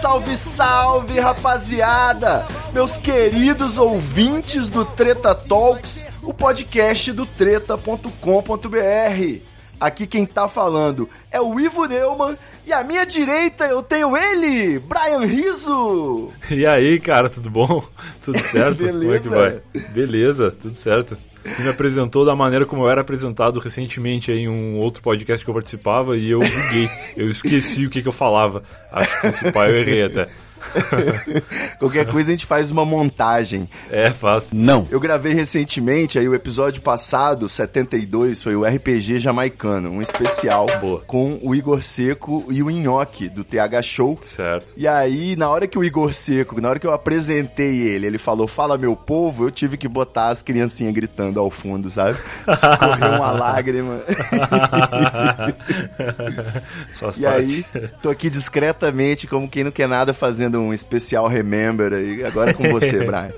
Salve, salve, rapaziada! Meus queridos ouvintes do Treta Talks O podcast do treta.com.br Aqui quem tá falando é o Ivo Neumann e à minha direita eu tenho ele, Brian Riso. E aí, cara, tudo bom? Tudo certo? Como é que vai? Beleza, tudo certo. Você me apresentou da maneira como eu era apresentado recentemente em um outro podcast que eu participava e eu buguei. Eu esqueci o que, que eu falava. Acho que esse pai eu errei até. Qualquer coisa a gente faz uma montagem. É, fácil. Não. Eu gravei recentemente, aí o episódio passado, 72, foi o RPG Jamaicano, um especial Boa. com o Igor Seco e o Nhoque, do TH Show. Certo. E aí, na hora que o Igor Seco, na hora que eu apresentei ele, ele falou, fala meu povo, eu tive que botar as criancinhas gritando ao fundo, sabe? Escorreu uma lágrima. E parte. aí, tô aqui discretamente, como quem não quer nada, fazendo um especial Remember aí. Agora é com você, Brian.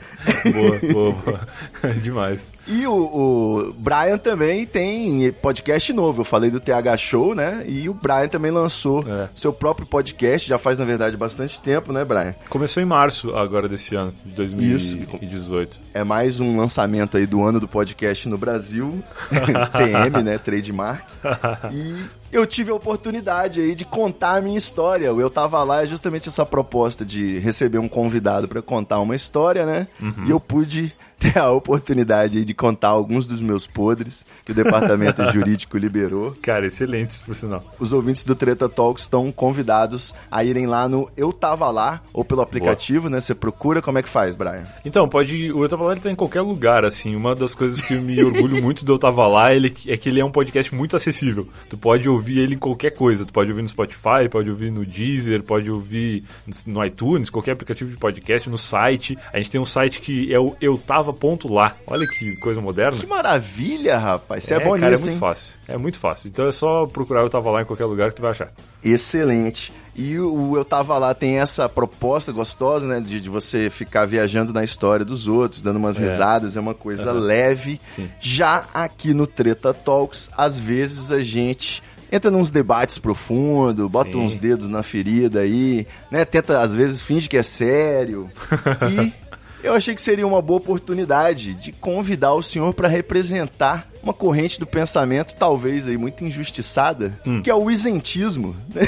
Boa, boa, boa. Demais. E o, o Brian também tem podcast novo. Eu falei do TH Show, né? E o Brian também lançou É. seu próprio podcast, já faz, na verdade, bastante tempo, né, Brian? Começou em março agora desse ano, de 2018. É mais um lançamento aí do ano do podcast no Brasil. TM, né? Trademark. E eu tive a oportunidade aí de contar a minha história. Eu tava lá, é justamente essa proposta de receber um convidado para contar uma história, né? E eu pude ter a oportunidade de contar alguns dos meus podres que o departamento jurídico liberou. Cara, excelente, por sinal. Os ouvintes do Treta Talks estão convidados a irem lá no Eu Tava Lá, ou pelo aplicativo, né? Você procura, como é que faz, Brian? Então, pode. O Eu Tava Lá ele tá em qualquer lugar, assim. Uma das coisas que eu me orgulho muito do Eu Tava Lá ele, é que ele é um podcast muito acessível. Tu pode ouvir ele em qualquer coisa. Tu pode ouvir no Spotify, pode ouvir no Deezer, pode ouvir no iTunes, qualquer aplicativo de podcast, no site. A gente tem um site que é o eutava.lá. Olha que coisa moderna. Que maravilha, rapaz. Você é, bom cara, nisso, é muito hein? fácil. É muito fácil. Então é só procurar Eu Tava Lá em qualquer lugar que tu vai achar. Excelente. E o Eu Tava Lá tem essa proposta gostosa, né? De, de você ficar viajando na história dos outros, dando umas É. risadas, é uma coisa leve. Sim. Já aqui no Treta Talks, às vezes a gente entra nos debates profundos, bota Sim. uns dedos na ferida aí, né? Tenta, às vezes, finge que é sério. E eu achei que seria uma boa oportunidade de convidar o senhor para representar uma corrente do pensamento, talvez aí muito injustiçada, Hum. que é o isentismo.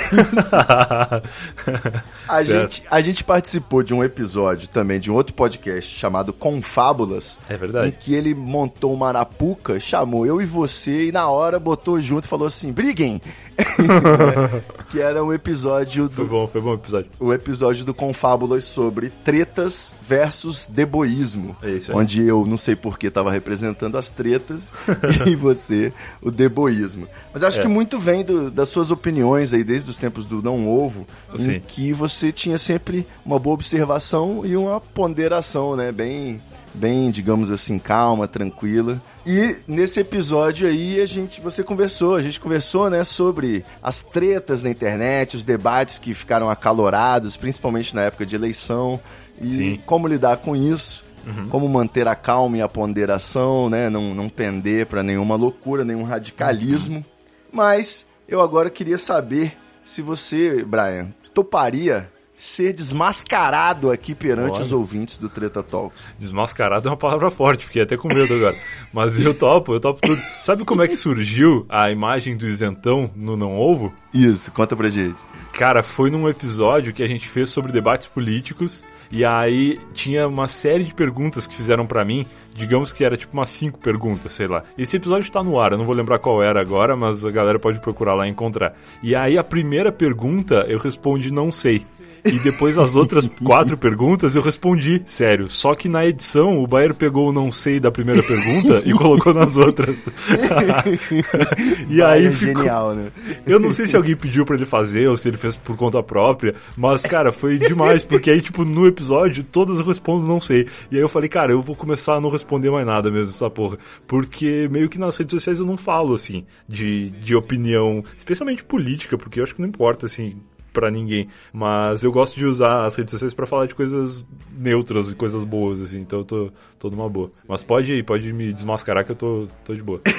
A gente, a gente participou de um episódio também de um outro podcast chamado Confábulas. É verdade. Em que ele montou uma arapuca, chamou eu e você e na hora botou junto e falou assim: briguem! que era um episódio Foi do, bom, foi bom episódio. o episódio do Confábulas sobre tretas versus deboísmo. É isso aí. Onde eu não sei por que estava representando as tretas e você o deboísmo. Mas acho É. que muito vem do- das suas opiniões aí desde os tempos do Não Ovo, em que você tinha sempre uma boa observação e uma ponderação, né? Bem, bem, digamos assim, calma, tranquila. E nesse episódio aí a gente, você conversou, a gente conversou, né, sobre as tretas na internet, os debates que ficaram acalorados, principalmente na época de eleição e Sim. como lidar com isso. Uhum. Como manter a calma e a ponderação, né? Não, não pender para nenhuma loucura, nenhum radicalismo. Uhum. Mas eu agora queria saber se você, Brian, toparia ser desmascarado aqui perante Olha. os ouvintes do Treta Talks. Desmascarado é uma palavra forte, fiquei até com medo agora. Mas eu topo, eu topo tudo. Sabe como é que surgiu a imagem do isentão no Não Ovo? Isso, conta pra gente. Cara, foi num episódio que a gente fez sobre debates políticos. E aí tinha uma série de perguntas que fizeram pra mim digamos que era tipo umas cinco perguntas, sei lá. Esse episódio tá no ar, eu não vou lembrar qual era agora, mas a galera pode procurar lá e encontrar. E aí a primeira pergunta eu respondi não sei. E depois as outras quatro perguntas eu respondi, sério. Só que na edição o Bayer pegou o não sei da primeira pergunta e colocou nas outras. e aí Bayer ficou... genial, né? Eu não sei se alguém pediu pra ele fazer ou se ele fez por conta própria, mas cara, foi demais, porque aí tipo no episódio todas eu respondo não sei. E aí eu falei, cara, eu vou começar a não responder mais nada mesmo essa porra, porque meio que nas redes sociais eu não falo assim de, de opinião, especialmente política, porque eu acho que não importa assim pra ninguém, mas eu gosto de usar as redes sociais pra falar de coisas neutras e coisas boas assim, então eu tô, tô numa boa. Mas pode pode me desmascarar que eu tô, tô de boa.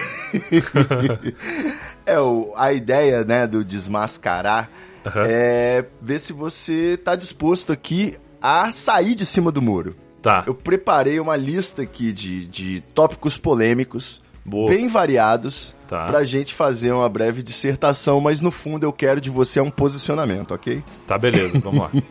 É, o, a ideia, né, do desmascarar Aham. é ver se você tá disposto aqui a sair de cima do muro. Tá. Eu preparei uma lista aqui de, de tópicos polêmicos, Boa. bem variados, Tá. pra gente fazer uma breve dissertação, mas no fundo eu quero de você um posicionamento, ok? Tá beleza, vamos lá.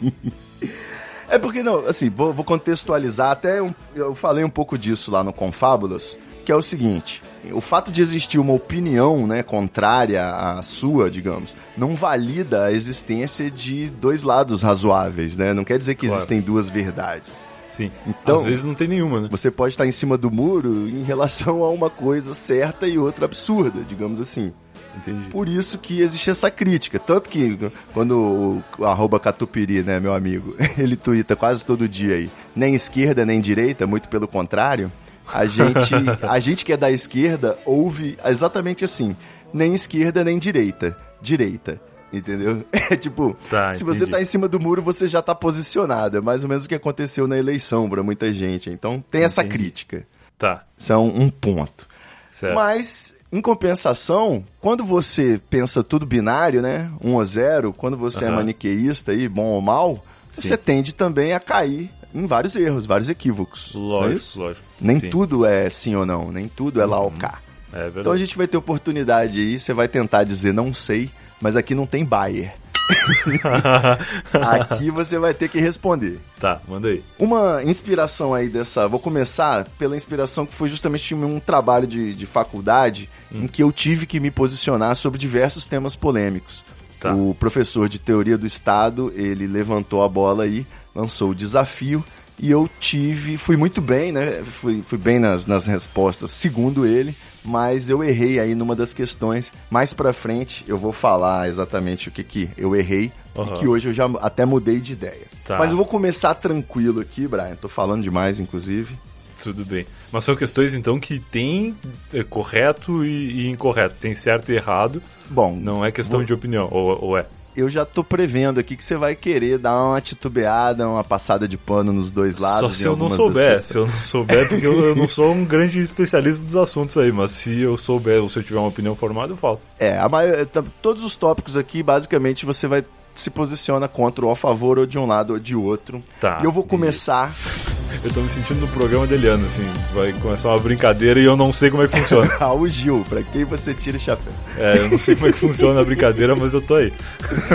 É porque, não, assim, vou, vou contextualizar, até um- eu falei um pouco disso lá no Confábulas, que é o seguinte, o fato de existir uma opinião, né, contrária à sua, digamos, não valida a existência de dois lados razoáveis, né? Não quer dizer que Claro. existem duas verdades. Sim. Então- Às vezes não tem nenhuma, né? Você pode estar em cima do muro em relação a uma coisa certa e outra absurda, digamos assim. Entendi. Por isso que existe essa crítica. Tanto que quando o, arroba Catupiri, né, meu amigo, ele tuita quase todo dia aí, nem esquerda nem direita, muito pelo contrário, a gente, a gente que é da esquerda ouve exatamente assim, nem esquerda nem direita, direita. Entendeu? É tipo, Tá, se você tá em cima do muro, você já tá posicionado. É mais ou menos o que aconteceu na eleição pra muita gente. Então tem essa Entendi. crítica. Tá, Isso é um, ponto. certo. Mas, em compensação, quando você pensa tudo binário, né? Um ou zero, quando você é Aham. maniqueísta aí, bom ou mal, Sim. você tende também a cair em vários erros, vários equívocos. é Lógico, isso? lógico. Nem Sim. Uhum. tudo é sim ou não, nem tudo é lá ou cá. É verdade. Então a gente vai ter oportunidade aí, você vai tentar dizer não sei, mas aqui não tem Bayer. aqui você vai ter que responder. Tá, manda aí. Uma inspiração aí dessa. Vou começar pela inspiração que foi justamente um trabalho de, de faculdade Hum. em que eu tive que me posicionar sobre diversos temas polêmicos. Tá. O professor de teoria do Estado, ele levantou a bola aí, lançou o desafio e eu tive. Fui muito bem, né? Fui, fui bem nas, nas respostas, segundo ele, mas eu errei aí numa das questões. Mais pra frente eu vou falar exatamente o que, que eu errei Aham. e que hoje eu já até mudei de ideia. Tá. Mas eu vou começar tranquilo aqui, Brian. Tô falando demais, inclusive. Tudo bem. Mas são questões, então, que tem é, correto e, e incorreto. Tem certo e errado. Bom, Não é questão vou- de opinião. Ou, ou é? Eu já tô prevendo aqui que você vai querer dar uma titubeada, uma passada de pano nos dois lados. Só se eu não souber. Se eu não souber, porque eu, eu não sou um grande especialista dos assuntos aí. Mas se eu souber ou se eu tiver uma opinião formada, eu falo. É, a maior, tá- todos os tópicos aqui, basicamente, você vai se posiciona contra ou a favor ou de um lado ou de outro. Tá, E eu vou começar. Eu tô me sentindo no programa dele, ano, assim. Vai começar uma brincadeira e eu não sei como é que funciona. ao Gil, pra quem você tira o chapéu. É, eu não sei como é que funciona a brincadeira, mas eu tô aí.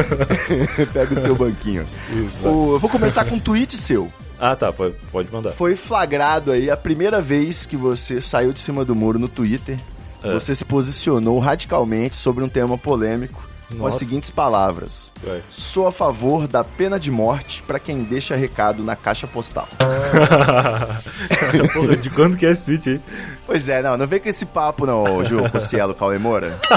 Pega o seu banquinho. Isso. O- eu vou começar com um tweet seu. Ah, tá, pode, pode mandar. Foi flagrado aí a primeira vez que você saiu de cima do muro no Twitter. É. Você se posicionou radicalmente sobre um tema polêmico com as Nossa. seguintes palavras: Vai. Sou a favor da pena de morte pra quem deixa recado na caixa postal. Porra, de quando que é esse tweet aí? Pois é, não, não vem com esse papo não, Ju Cossielo Cauê Moura.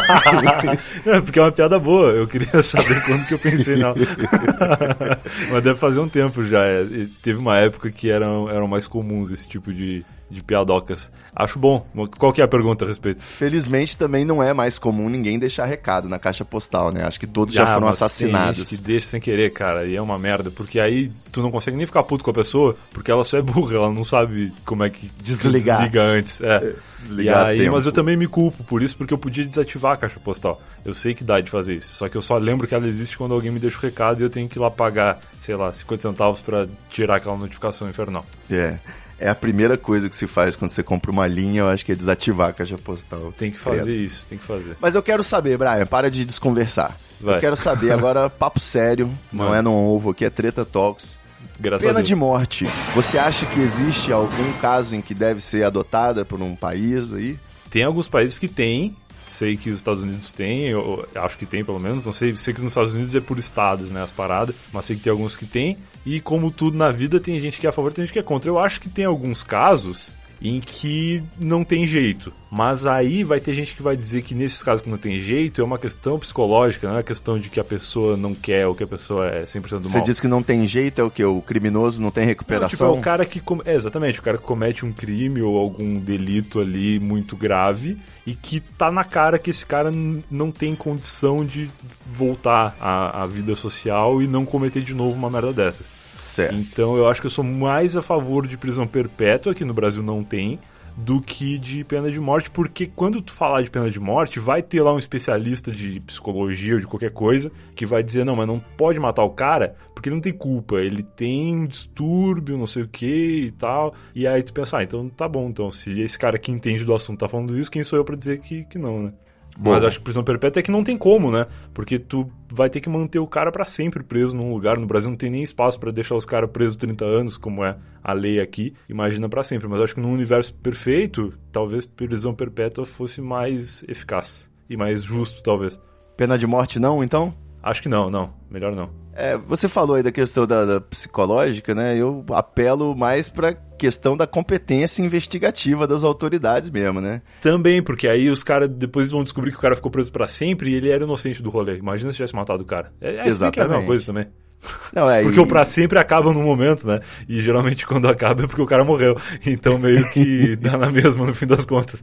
É, porque é uma piada boa. Eu queria saber quando que eu pensei nela. Mas deve fazer um tempo já. é. Teve uma época que eram, eram mais comuns esse tipo de, de piadocas. Acho bom. Qual que é a pergunta a respeito? Felizmente também não é mais comum ninguém deixar recado na caixa postal, né? Acho que todos já Ah, foram mas tem assassinados. gente que deixa sem querer, cara, e é uma merda, porque aí tu não consegue nem ficar puto com a pessoa, porque ela só é burra, ela não sabe como é que Desligar. desliga antes. É. desligar e aí, tempo. mas eu também me culpo por isso, porque eu podia desativar a caixa postal. Eu sei que dá de fazer isso, só que eu só lembro que ela existe quando alguém me deixa o recado e eu tenho que ir lá pagar, sei lá, 50 centavos pra tirar aquela notificação infernal. É. É a primeira coisa que se faz quando você compra uma linha, eu acho que é desativar a caixa postal. Tem que Credo. fazer isso, tem que fazer. Mas eu quero saber, Brian, para de desconversar. Vai. Eu quero saber agora, papo sério, não Manda. é no ovo aqui, é Treta Talks. Graças Pena de morte. Você acha que existe algum caso em que deve ser adotada por um país aí? Tem alguns países que têm, sei que os Estados Unidos têm, eu acho que tem pelo menos, não sei, sei que nos Estados Unidos é por estados, né, as paradas, mas sei que tem alguns que tem, e como tudo na vida, tem gente que é a favor, tem gente que é contra. Eu acho que tem alguns casos em que não tem jeito. Mas aí vai ter gente que vai dizer que nesses casos que não tem jeito é uma questão psicológica, não é uma questão de que a pessoa não quer ou que a pessoa é 100% do Você mal. diz que não tem jeito, é o que? O criminoso não tem Não, recuperação? tipo, é o cara que. com- É, exatamente, o cara que comete um crime ou algum delito ali muito grave e que tá na cara que esse cara não tem condição de voltar à, à vida social e não cometer de novo uma merda dessas. Certo. Então eu acho que eu sou mais a favor de prisão perpétua, que no Brasil não tem, do que de pena de morte, porque quando tu falar de pena de morte, vai ter lá um especialista de psicologia ou de qualquer coisa que vai dizer, não, mas não pode matar o cara porque ele não tem culpa, ele tem um distúrbio, não sei o que e tal. E aí tu pensa, ah, então tá bom, então se esse cara que entende do assunto tá falando isso, quem sou eu pra dizer que, que não, né? Bom. Mas eu acho que prisão perpétua é que não tem como, né? Porque tu vai ter que manter o cara pra sempre preso num lugar. No Brasil não tem nem espaço pra deixar os caras presos 30 anos, como é a lei aqui. Imagina pra sempre. Mas eu acho que num universo perfeito, talvez prisão perpétua fosse mais eficaz. E mais justo, talvez. Pena de morte não, então? Acho que não, não. Melhor não. É, você falou aí da questão da, da psicológica, né? Eu apelo mais pra questão da competência investigativa das autoridades mesmo, né? Também, porque aí os caras depois vão descobrir que o cara ficou preso pra sempre e ele era inocente do rolê. Imagina se tivesse matado o cara. É, é que é a mesma Exatamente. coisa também. Não, é, Porque e- o pra sempre acaba num momento, né? E geralmente quando acaba é porque o cara morreu. Então meio que dá na mesma no fim das contas.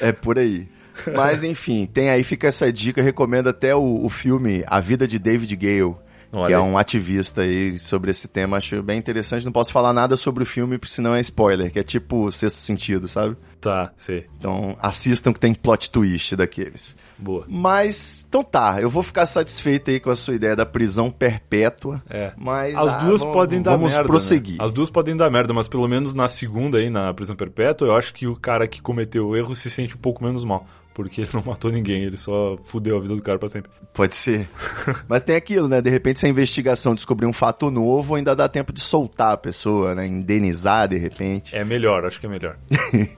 É por aí. Mas enfim, tem aí, fica essa dica, recomendo até o, o filme A Vida de David Gale, Olha que é um ativista aí sobre esse tema, acho bem interessante. Não posso falar nada sobre o filme, porque senão é spoiler, que é tipo sexto sentido, sabe? Tá, sei. Então assistam que tem plot twist daqueles. Boa. Mas, então tá, eu vou ficar satisfeito aí com a sua ideia da prisão perpétua. É. Mas As ah, duas vamos- podem dar vamos merda. prosseguir. né? As duas podem dar merda, mas pelo menos na segunda aí, na prisão perpétua, eu acho que o cara que cometeu o erro se sente um pouco menos mal. Porque ele não matou ninguém, ele só fudeu a vida do cara pra sempre. Pode ser. Mas tem aquilo, né? De repente, se a investigação descobrir um fato novo, ainda dá tempo de soltar a pessoa, né? Indenizar de repente. É melhor, acho que é melhor.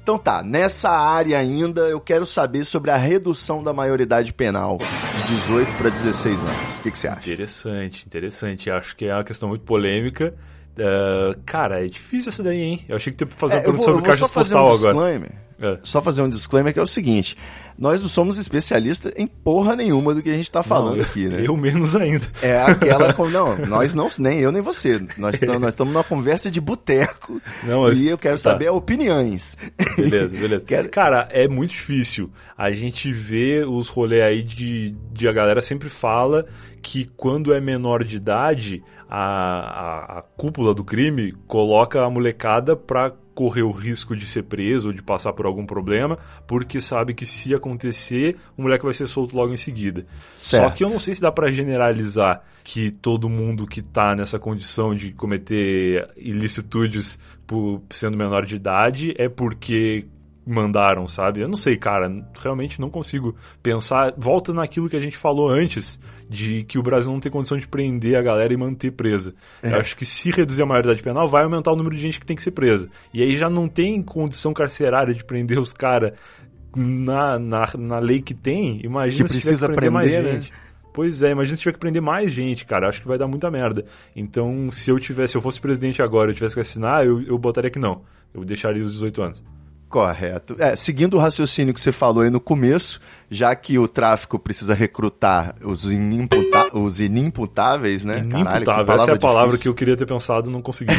Então tá, nessa área ainda eu quero saber sobre a redução da maioridade penal de 18 para 16 anos. O que, que você acha? Interessante, interessante. Acho que é uma questão muito polêmica. É, cara, é difícil essa daí, hein? Eu achei que tu ia fazer É, uma pergunta sobre caixas só fazer postal um agora. disclaimer. É. Só fazer um disclaimer que é o seguinte: nós não somos especialistas em porra nenhuma do que a gente tá falando Não, aqui, né? Eu menos ainda. É aquela. com- Não, nós não, nem eu nem você. Nós estamos numa conversa de boteco. Não, e eu quero tá. saber opiniões. Beleza, beleza. Quero- Cara, é muito difícil. A gente vê os rolês aí de, de a galera sempre fala que quando é menor de idade, a, a, a cúpula do crime coloca a molecada pra correr o risco de ser preso ou de passar por algum problema, porque sabe que se acontecer, o moleque vai ser solto logo em seguida. Só Certo. que eu não sei se dá pra generalizar que todo mundo que tá nessa condição de cometer ilicitudes por sendo menor de idade é porque mandaram, sabe? Eu não sei, cara, realmente não consigo pensar. Volta naquilo que a gente falou antes, de que o Brasil não tem condição de prender a galera e manter presa. É. Eu acho que se reduzir a maioridade penal, vai aumentar o número de gente que tem que ser presa. E aí já não tem condição carcerária de prender os caras na, na, na lei que tem. Imagina Que se tiver precisa prender mais prender, né? gente. Pois é, imagina se tiver que prender mais gente, cara. Acho que vai dar muita merda. Então, se eu tivesse, se eu fosse presidente agora, eu tivesse que assinar, eu, eu botaria que não. Eu deixaria os 18 anos. Correto. É, seguindo o raciocínio que você falou aí no começo, já que o tráfico precisa recrutar os, inimputa os inimputáveis, né? Caralho, que Inimputável. Essa é a palavra difícil. que eu queria ter pensado, não consegui.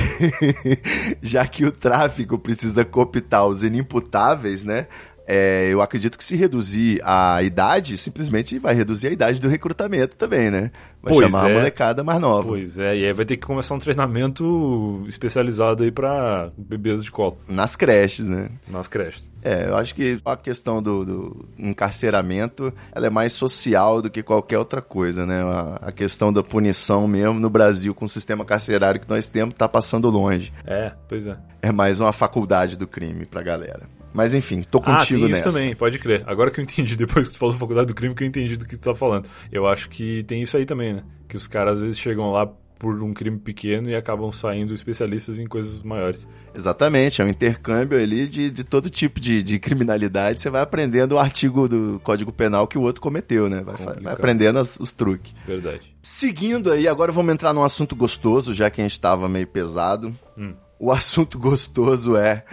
já que o tráfico precisa cooptar os inimputáveis, né? É, eu acredito que se reduzir a idade, simplesmente vai reduzir a idade do recrutamento também, né? Vai Pois chamar a é. molecada mais nova. pois é, e aí vai ter que começar um treinamento especializado aí pra bebês de colo, Nas creches, né? nas creches. É, eu acho que a questão do, do encarceramento ela é mais social do que qualquer outra coisa, né? A, a questão da punição mesmo no Brasil, com o sistema carcerário que nós temos, tá passando longe. É, pois é. É mais uma faculdade do crime pra galera. Mas enfim, tô ah, contigo tem nessa. isso também, pode crer. Agora que eu entendi, depois que tu falou da faculdade do crime, que eu entendi do que tu tá falando. Eu acho que tem isso aí também, né? Que os caras às vezes chegam lá por um crime pequeno e acabam saindo especialistas em coisas maiores. Exatamente, é um intercâmbio ali de, de todo tipo de, de criminalidade. Você vai aprendendo o artigo do Código Penal que o outro cometeu, né? Vai, vai aprendendo as, os truques. Verdade. Seguindo aí, agora vamos entrar num assunto gostoso, já que a gente estava meio pesado. Hum. O assunto gostoso é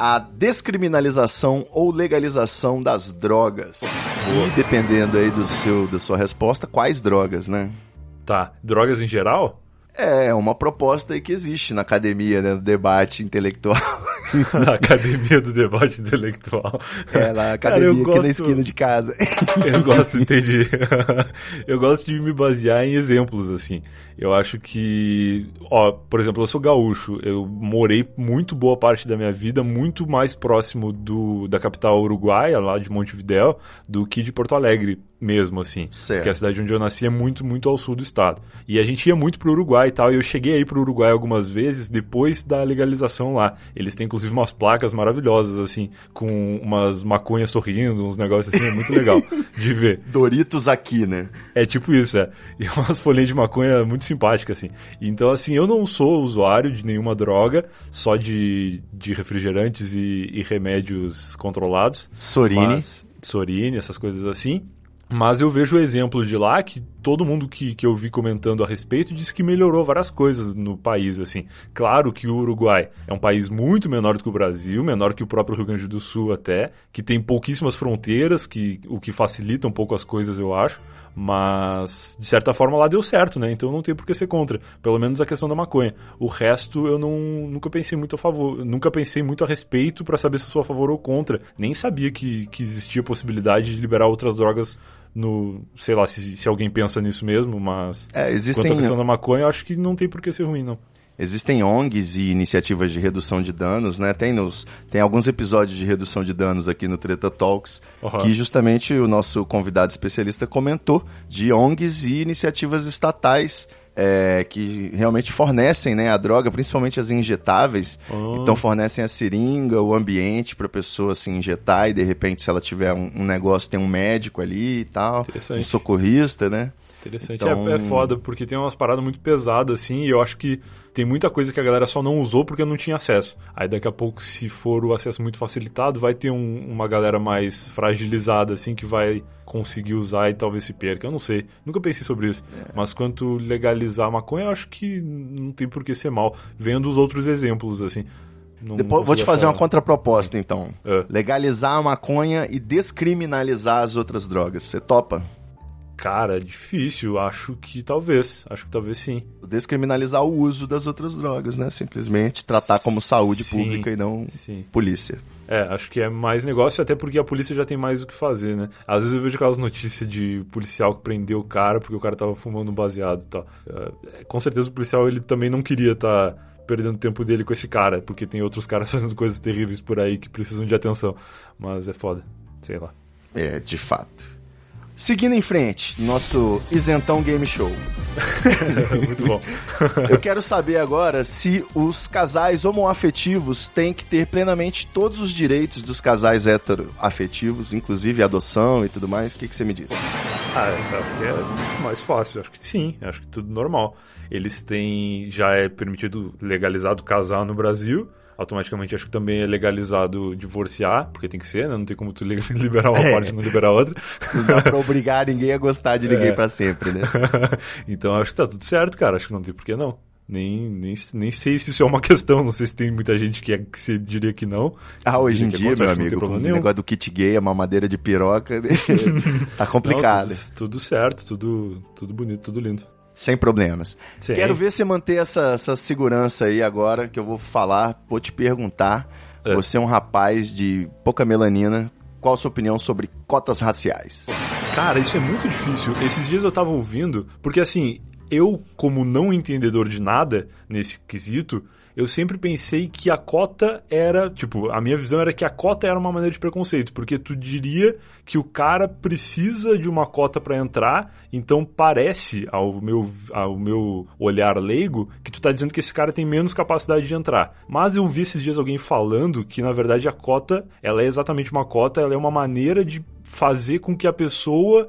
a descriminalização ou legalização das drogas. E dependendo aí do seu, da sua resposta, quais drogas, né? Tá. Drogas em geral? É, uma proposta aí que existe na academia, né, do debate intelectual. na academia do debate intelectual. É, na academia Cara, aqui gosto- na esquina de casa. Eu gosto, entendi. eu gosto de me basear em exemplos, assim. Eu acho que, ó, por exemplo, eu sou gaúcho. Eu morei muito boa parte da minha vida muito mais próximo do, da capital uruguaia, lá de Montevidéu, do que de Porto Alegre mesmo, assim. Certo. Porque a cidade onde eu nasci é muito, muito ao sul do estado. E a gente ia muito pro Uruguai e tal, e eu cheguei aí pro Uruguai algumas vezes depois da legalização lá. Eles têm inclusive umas placas maravilhosas, assim, com umas maconhas sorrindo, uns negócios assim, é muito legal de ver. Doritos aqui, né? É tipo isso, é. E umas folhinhas de maconha muito simpáticas, assim. Então, assim, eu não sou usuário de nenhuma droga, só de, de refrigerantes e, e remédios controlados. Sorine. Mas, Sorine, essas coisas assim. Mas eu vejo o exemplo de lá que todo mundo que, que eu vi comentando a respeito disse que melhorou várias coisas no país, assim. Claro que o Uruguai é um país muito menor do que o Brasil, menor que o próprio Rio Grande do Sul até, que tem pouquíssimas fronteiras, que, o que facilita um pouco as coisas, eu acho. Mas, de certa forma, lá deu certo, né? Então não tem por que ser contra. Pelo menos a questão da maconha. O resto eu não, nunca pensei muito a favor. Nunca pensei muito a respeito para saber se sou a favor ou contra. Nem sabia que, que existia possibilidade de liberar outras drogas no. Sei lá se, se alguém pensa nisso mesmo, mas. É, Quanto existem, à questão da maconha, eu acho que não tem por que ser ruim, não. existem ONGs e iniciativas de redução de danos, né? Tem, nos, tem alguns episódios de redução de danos aqui no Treta Talks, Aham. que justamente o nosso convidado especialista comentou de ONGs e iniciativas estatais é, que realmente fornecem né, a droga, principalmente as injetáveis. Ah. Então fornecem a seringa, o ambiente para a pessoa se injetar e de repente se ela tiver um, um negócio tem um médico ali e tal, um socorrista, né? Interessante. Então- É, é foda, porque tem umas paradas muito pesadas, assim, e eu acho que tem muita coisa que a galera só não usou porque não tinha acesso. Aí daqui a pouco, se for o acesso muito facilitado, vai ter um- uma galera mais fragilizada, assim, que vai conseguir usar e talvez se perca. Eu não sei. Nunca pensei sobre isso. É. Mas quanto legalizar a maconha, eu acho que não tem por que ser mal. Vendo os outros exemplos, assim. Não Depois, vou te fazer achar- uma contraproposta, então. É. Legalizar a maconha e descriminalizar as outras drogas. Você topa? Cara, é difícil. Acho que talvez. Acho que talvez sim. Descriminalizar o uso das outras drogas, né? Simplesmente tratar como saúde Sim, pública e não sim. polícia. É, acho que é mais negócio, até porque a polícia já tem mais o que fazer, né? Às vezes eu vejo aquelas notícias de policial que prendeu o cara porque o cara tava fumando um baseado e tal. É, com certeza o policial ele também não queria estar perdendo tempo dele com esse cara, porque tem outros caras fazendo coisas terríveis por aí que precisam de atenção. Mas é foda, sei lá. É, de fato. Seguindo em frente, nosso isentão game show. Muito bom. Eu quero saber agora se os casais homoafetivos têm que ter plenamente todos os direitos dos casais heteroafetivos, inclusive adoção e tudo mais. O que, que você me diz? Ah, acho que é mais fácil. Acho que sim, acho que tudo normal. Eles têm. Já é permitido legalizado casar no Brasil. Automaticamente acho que também é legalizado divorciar, porque tem que ser, né? Não tem como tu li- liberar uma É. parte e não liberar outra. Não dá pra obrigar ninguém a gostar de ninguém É. pra sempre, né? então acho que tá tudo certo, cara. Acho que não tem por que não. Nem, nem, nem sei se isso é uma questão, não sei se tem muita gente que, é, que você diria que não. Ah, hoje em dia, meu amigo, o negócio do kit gay, a mamadeira de piroca, tá complicado. Não, tudo, tudo certo, tudo, tudo bonito, tudo lindo. Sem problemas. Sim. Quero ver você manter essa, essa segurança aí agora, que eu vou falar, vou te perguntar. É. Você é um rapaz de pouca melanina. Qual a sua opinião sobre cotas raciais? Cara, isso é muito difícil. Esses dias eu tava ouvindo, porque assim, eu, como não entendedor de nada nesse quesito, eu sempre pensei que a cota era, tipo, a minha visão era que a cota era uma maneira de preconceito, porque tu diria que o cara precisa de uma cota pra entrar, então parece ao meu, ao meu olhar leigo que tu tá dizendo que esse cara tem menos capacidade de entrar. Mas eu vi esses dias alguém falando que na verdade a cota, ela é exatamente uma cota, ela é uma maneira de fazer com que a pessoa,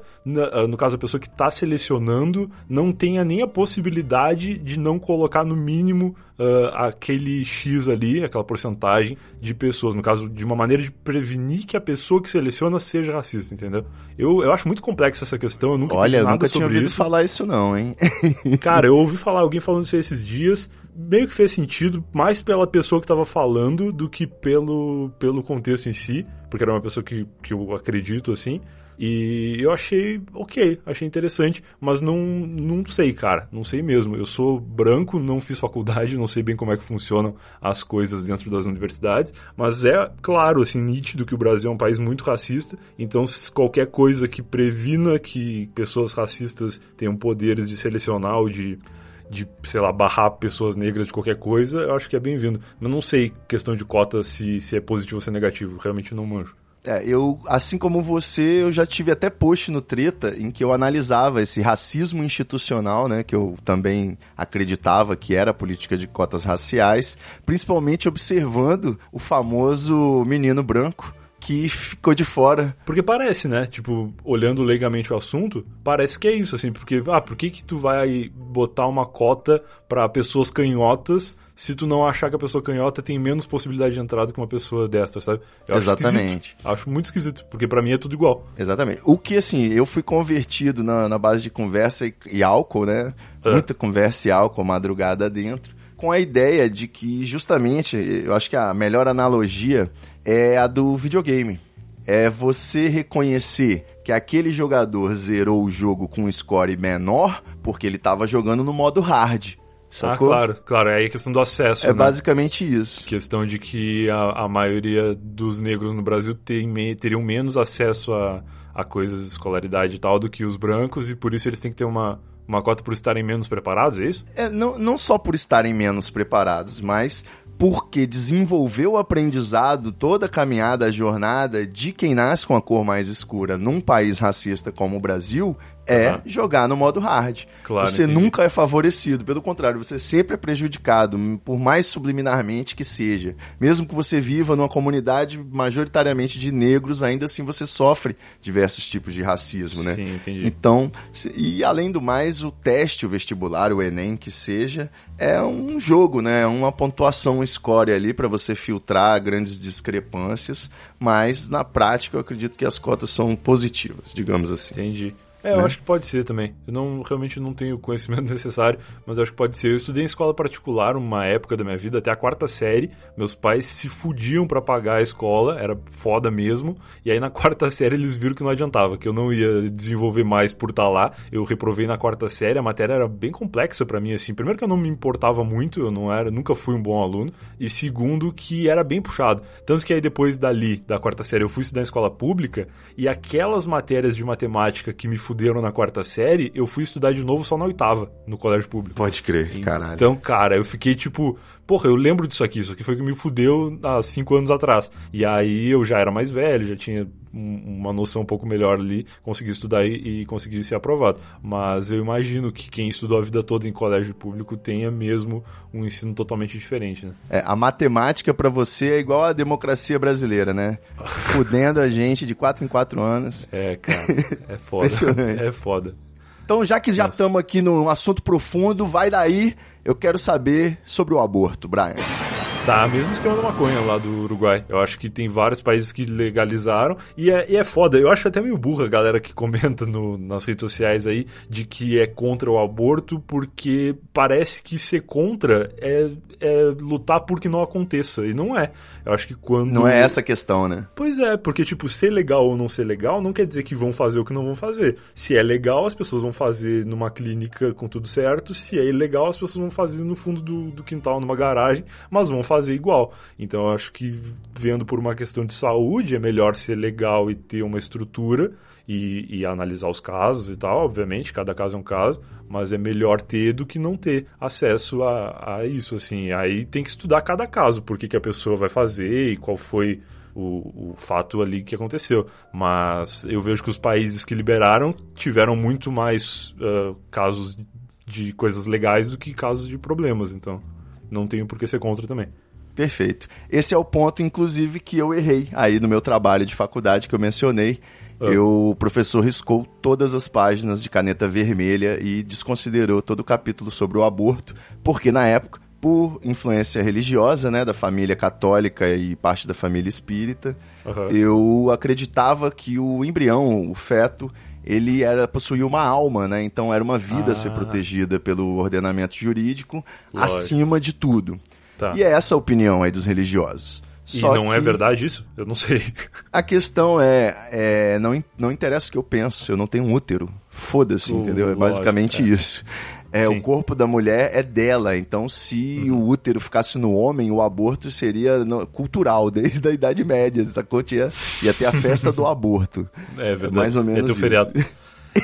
ah, no caso a pessoa que está selecionando, não tenha nem a possibilidade de não colocar no mínimo ah, aquele X ali, aquela porcentagem de pessoas. No caso, de uma maneira de prevenir que a pessoa que seleciona seja racista, entendeu? Eu, eu acho muito complexa essa questão, eu nunca Olha, eu nunca tinha ouvido isso. falar isso não, hein? Cara, eu ouvi falar alguém falando isso esses dias, meio que fez sentido, mais pela pessoa que tava falando do que pelo, pelo contexto em si, porque era uma pessoa que, que eu acredito, assim. E eu achei ok, achei interessante, mas não, não sei, cara, não sei mesmo. Eu sou branco, não fiz faculdade, não sei bem como é que funcionam as coisas dentro das universidades, mas é claro, assim, nítido que o Brasil é um país muito racista, então qualquer coisa que previna que pessoas racistas tenham poderes de selecionar ou de de, sei lá, barrar pessoas negras de qualquer coisa, eu acho que é bem-vindo. Mas não sei, questão de cota, se, se é positivo ou se é negativo. Realmente não manjo. É, eu, assim como você, eu já tive até post no Treta em que eu analisava esse racismo institucional, né, que eu também acreditava que era política de cotas raciais, principalmente observando o famoso menino branco que ficou de fora. Porque parece, né? Tipo, olhando leigamente o assunto, parece que é isso, assim. Porque, ah, por que que tu vai botar uma cota pra pessoas canhotas se tu não achar que a pessoa canhota tem menos possibilidade de entrada que uma pessoa desta, sabe? Eu acho Exatamente. esquisito. Acho muito esquisito, porque pra mim é tudo igual. Exatamente. O que, assim, eu fui convertido na, na base de conversa e, e álcool, né? É. Muita conversa e álcool madrugada dentro, com a ideia de que, justamente, eu acho que a melhor analogia é a do videogame. É você reconhecer que aquele jogador zerou o jogo com um score menor porque ele estava jogando no modo hard. Sacou? Ah, claro, claro. É aí a questão do acesso, É né? basicamente isso. questão de que a, a maioria dos negros no Brasil tem me- teriam menos acesso a, a coisas de escolaridade e tal do que os brancos e por isso eles têm que ter uma, uma cota por estarem menos preparados, é isso? É, não, não só por estarem menos preparados, mas porque desenvolver o aprendizado, toda a caminhada, a jornada de quem nasce com a cor mais escura num país racista como o Brasil é Aham. jogar no modo hard. Claro, você entendi. nunca é favorecido, pelo contrário, você sempre é prejudicado, por mais subliminarmente que seja. Mesmo que você viva numa comunidade majoritariamente de negros, ainda assim você sofre diversos tipos de racismo, né? Sim, entendi. Então, e além do mais, o teste, o vestibular, o Enem, que seja, é um jogo, né? É uma pontuação, score ali para você filtrar grandes discrepâncias, mas na prática eu acredito que as cotas são positivas, digamos assim. Entendi. É, eu Né? acho que pode ser também. Eu não realmente não tenho o conhecimento necessário, mas eu acho que pode ser. Eu estudei em escola particular uma época da minha vida, até a quarta série. Meus pais se fudiam pra pagar a escola, era foda mesmo. E aí na quarta série eles viram que não adiantava, que eu não ia desenvolver mais por estar lá. Eu reprovei na quarta série, a matéria era bem complexa pra mim assim. Primeiro que eu não me importava muito, eu não era, nunca fui um bom aluno, e segundo que era bem puxado. Tanto que aí depois dali, da quarta série, eu fui estudar em escola pública e aquelas matérias de matemática que me fuderam na quarta série, eu fui estudar de novo só na oitava, no colégio público. Pode crer, caralho. Então, cara, eu fiquei tipo, porra, eu lembro disso aqui, isso aqui foi o que me fudeu há cinco anos atrás. E aí eu já era mais velho, já tinha uma noção um pouco melhor ali, consegui estudar e, e consegui ser aprovado. Mas eu imagino que quem estudou a vida toda em colégio público tenha mesmo um ensino totalmente diferente, né? É, a matemática pra você é igual a democracia brasileira, né? Fudendo a gente de 4 em 4 anos. É, cara, é foda. É foda. Então, já que já estamos aqui num assunto profundo, vai daí. Eu quero saber sobre o aborto, Brian. Tá, mesmo esquema da maconha lá do Uruguai. Eu acho que tem vários países que legalizaram. E é, e é foda. Eu acho até meio burra a galera que comenta no- nas redes sociais aí de que é contra o aborto, porque parece que ser contra é, é lutar por que não aconteça. E não é. Eu acho que quando. Não é essa a questão, né? Pois é, porque, tipo, ser legal ou não ser legal não quer dizer que vão fazer o que não vão fazer. Se é legal, as pessoas vão fazer numa clínica com tudo certo. Se é ilegal, as pessoas vão fazer no fundo do, do quintal, numa garagem, mas vão fazer igual. Então, eu acho que, vendo por uma questão de saúde, é melhor ser legal e ter uma estrutura e, e analisar os casos e tal, obviamente, cada caso é um caso, mas é melhor ter do que não ter acesso a, a isso, assim. Aí tem que estudar cada caso, por que, a pessoa vai fazer e qual foi o, o fato ali que aconteceu. Mas eu vejo que os países que liberaram tiveram muito mais ah, casos de coisas legais do que casos de problemas, então não tenho por que ser contra também. Perfeito. Esse é o ponto, inclusive, que eu errei aí no meu trabalho de faculdade que eu mencionei. eu, o professor riscou todas as páginas de caneta vermelha e desconsiderou todo o capítulo sobre o aborto, porque na época, por influência religiosa, né, da família católica e parte da família espírita, Aham. eu acreditava que o embrião, o feto, ele era possuía uma alma, né? Então era uma vida a ser Ah. protegida pelo ordenamento jurídico Lógico. acima de tudo. Tá. E é essa a opinião aí dos religiosos. E Só não é verdade isso? Eu não sei. A questão é, é, não, não interessa o que eu penso, eu não tenho um útero. Foda-se, Uh, entendeu? É lógico, basicamente é. isso. É, Sim. o corpo da mulher é dela, então se o útero ficasse no homem, o aborto seria no- cultural, desde a Idade Média, sacou? Tinha, ia ter a festa do aborto. É verdade. mais ou É menos teu isso. feriado.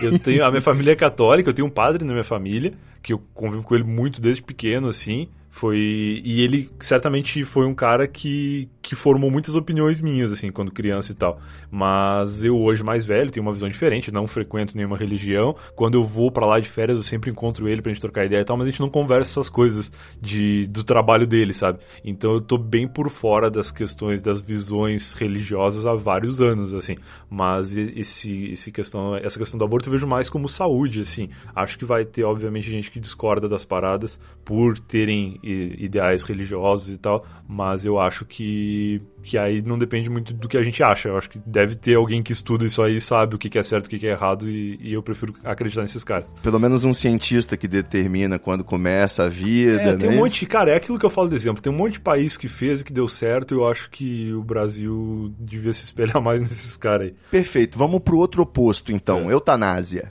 Eu tenho, a minha família é católica, eu tenho um padre na minha família, que eu convivo com ele muito desde pequeno, assim. Foi. E ele certamente foi um cara que, que formou muitas opiniões minhas, assim, quando criança e tal. Mas eu, hoje mais velho, tenho uma visão diferente, não frequento nenhuma religião. Quando eu vou pra lá de férias, eu sempre encontro ele pra gente trocar ideia e tal, mas a gente não conversa essas coisas de, do trabalho dele, sabe? Então eu tô bem por fora das questões, das visões religiosas há vários anos, assim. Mas esse, esse questão, essa questão do aborto eu vejo mais como saúde, assim. Acho que vai ter, obviamente, gente que discorda das paradas por terem ideais religiosos e tal, mas eu acho que, que aí não depende muito do que a gente acha. Eu acho que deve ter alguém que estuda isso aí, sabe o que que é certo, o que que é errado, e, e eu prefiro acreditar nesses caras. Pelo menos um cientista que determina quando começa a vida, É, tem né? um monte, cara, é aquilo que eu falo de exemplo. Tem um monte de país que fez e que deu certo. Eu acho que o Brasil devia se espelhar mais nesses caras aí. Perfeito, vamos pro outro oposto então, É. eutanásia.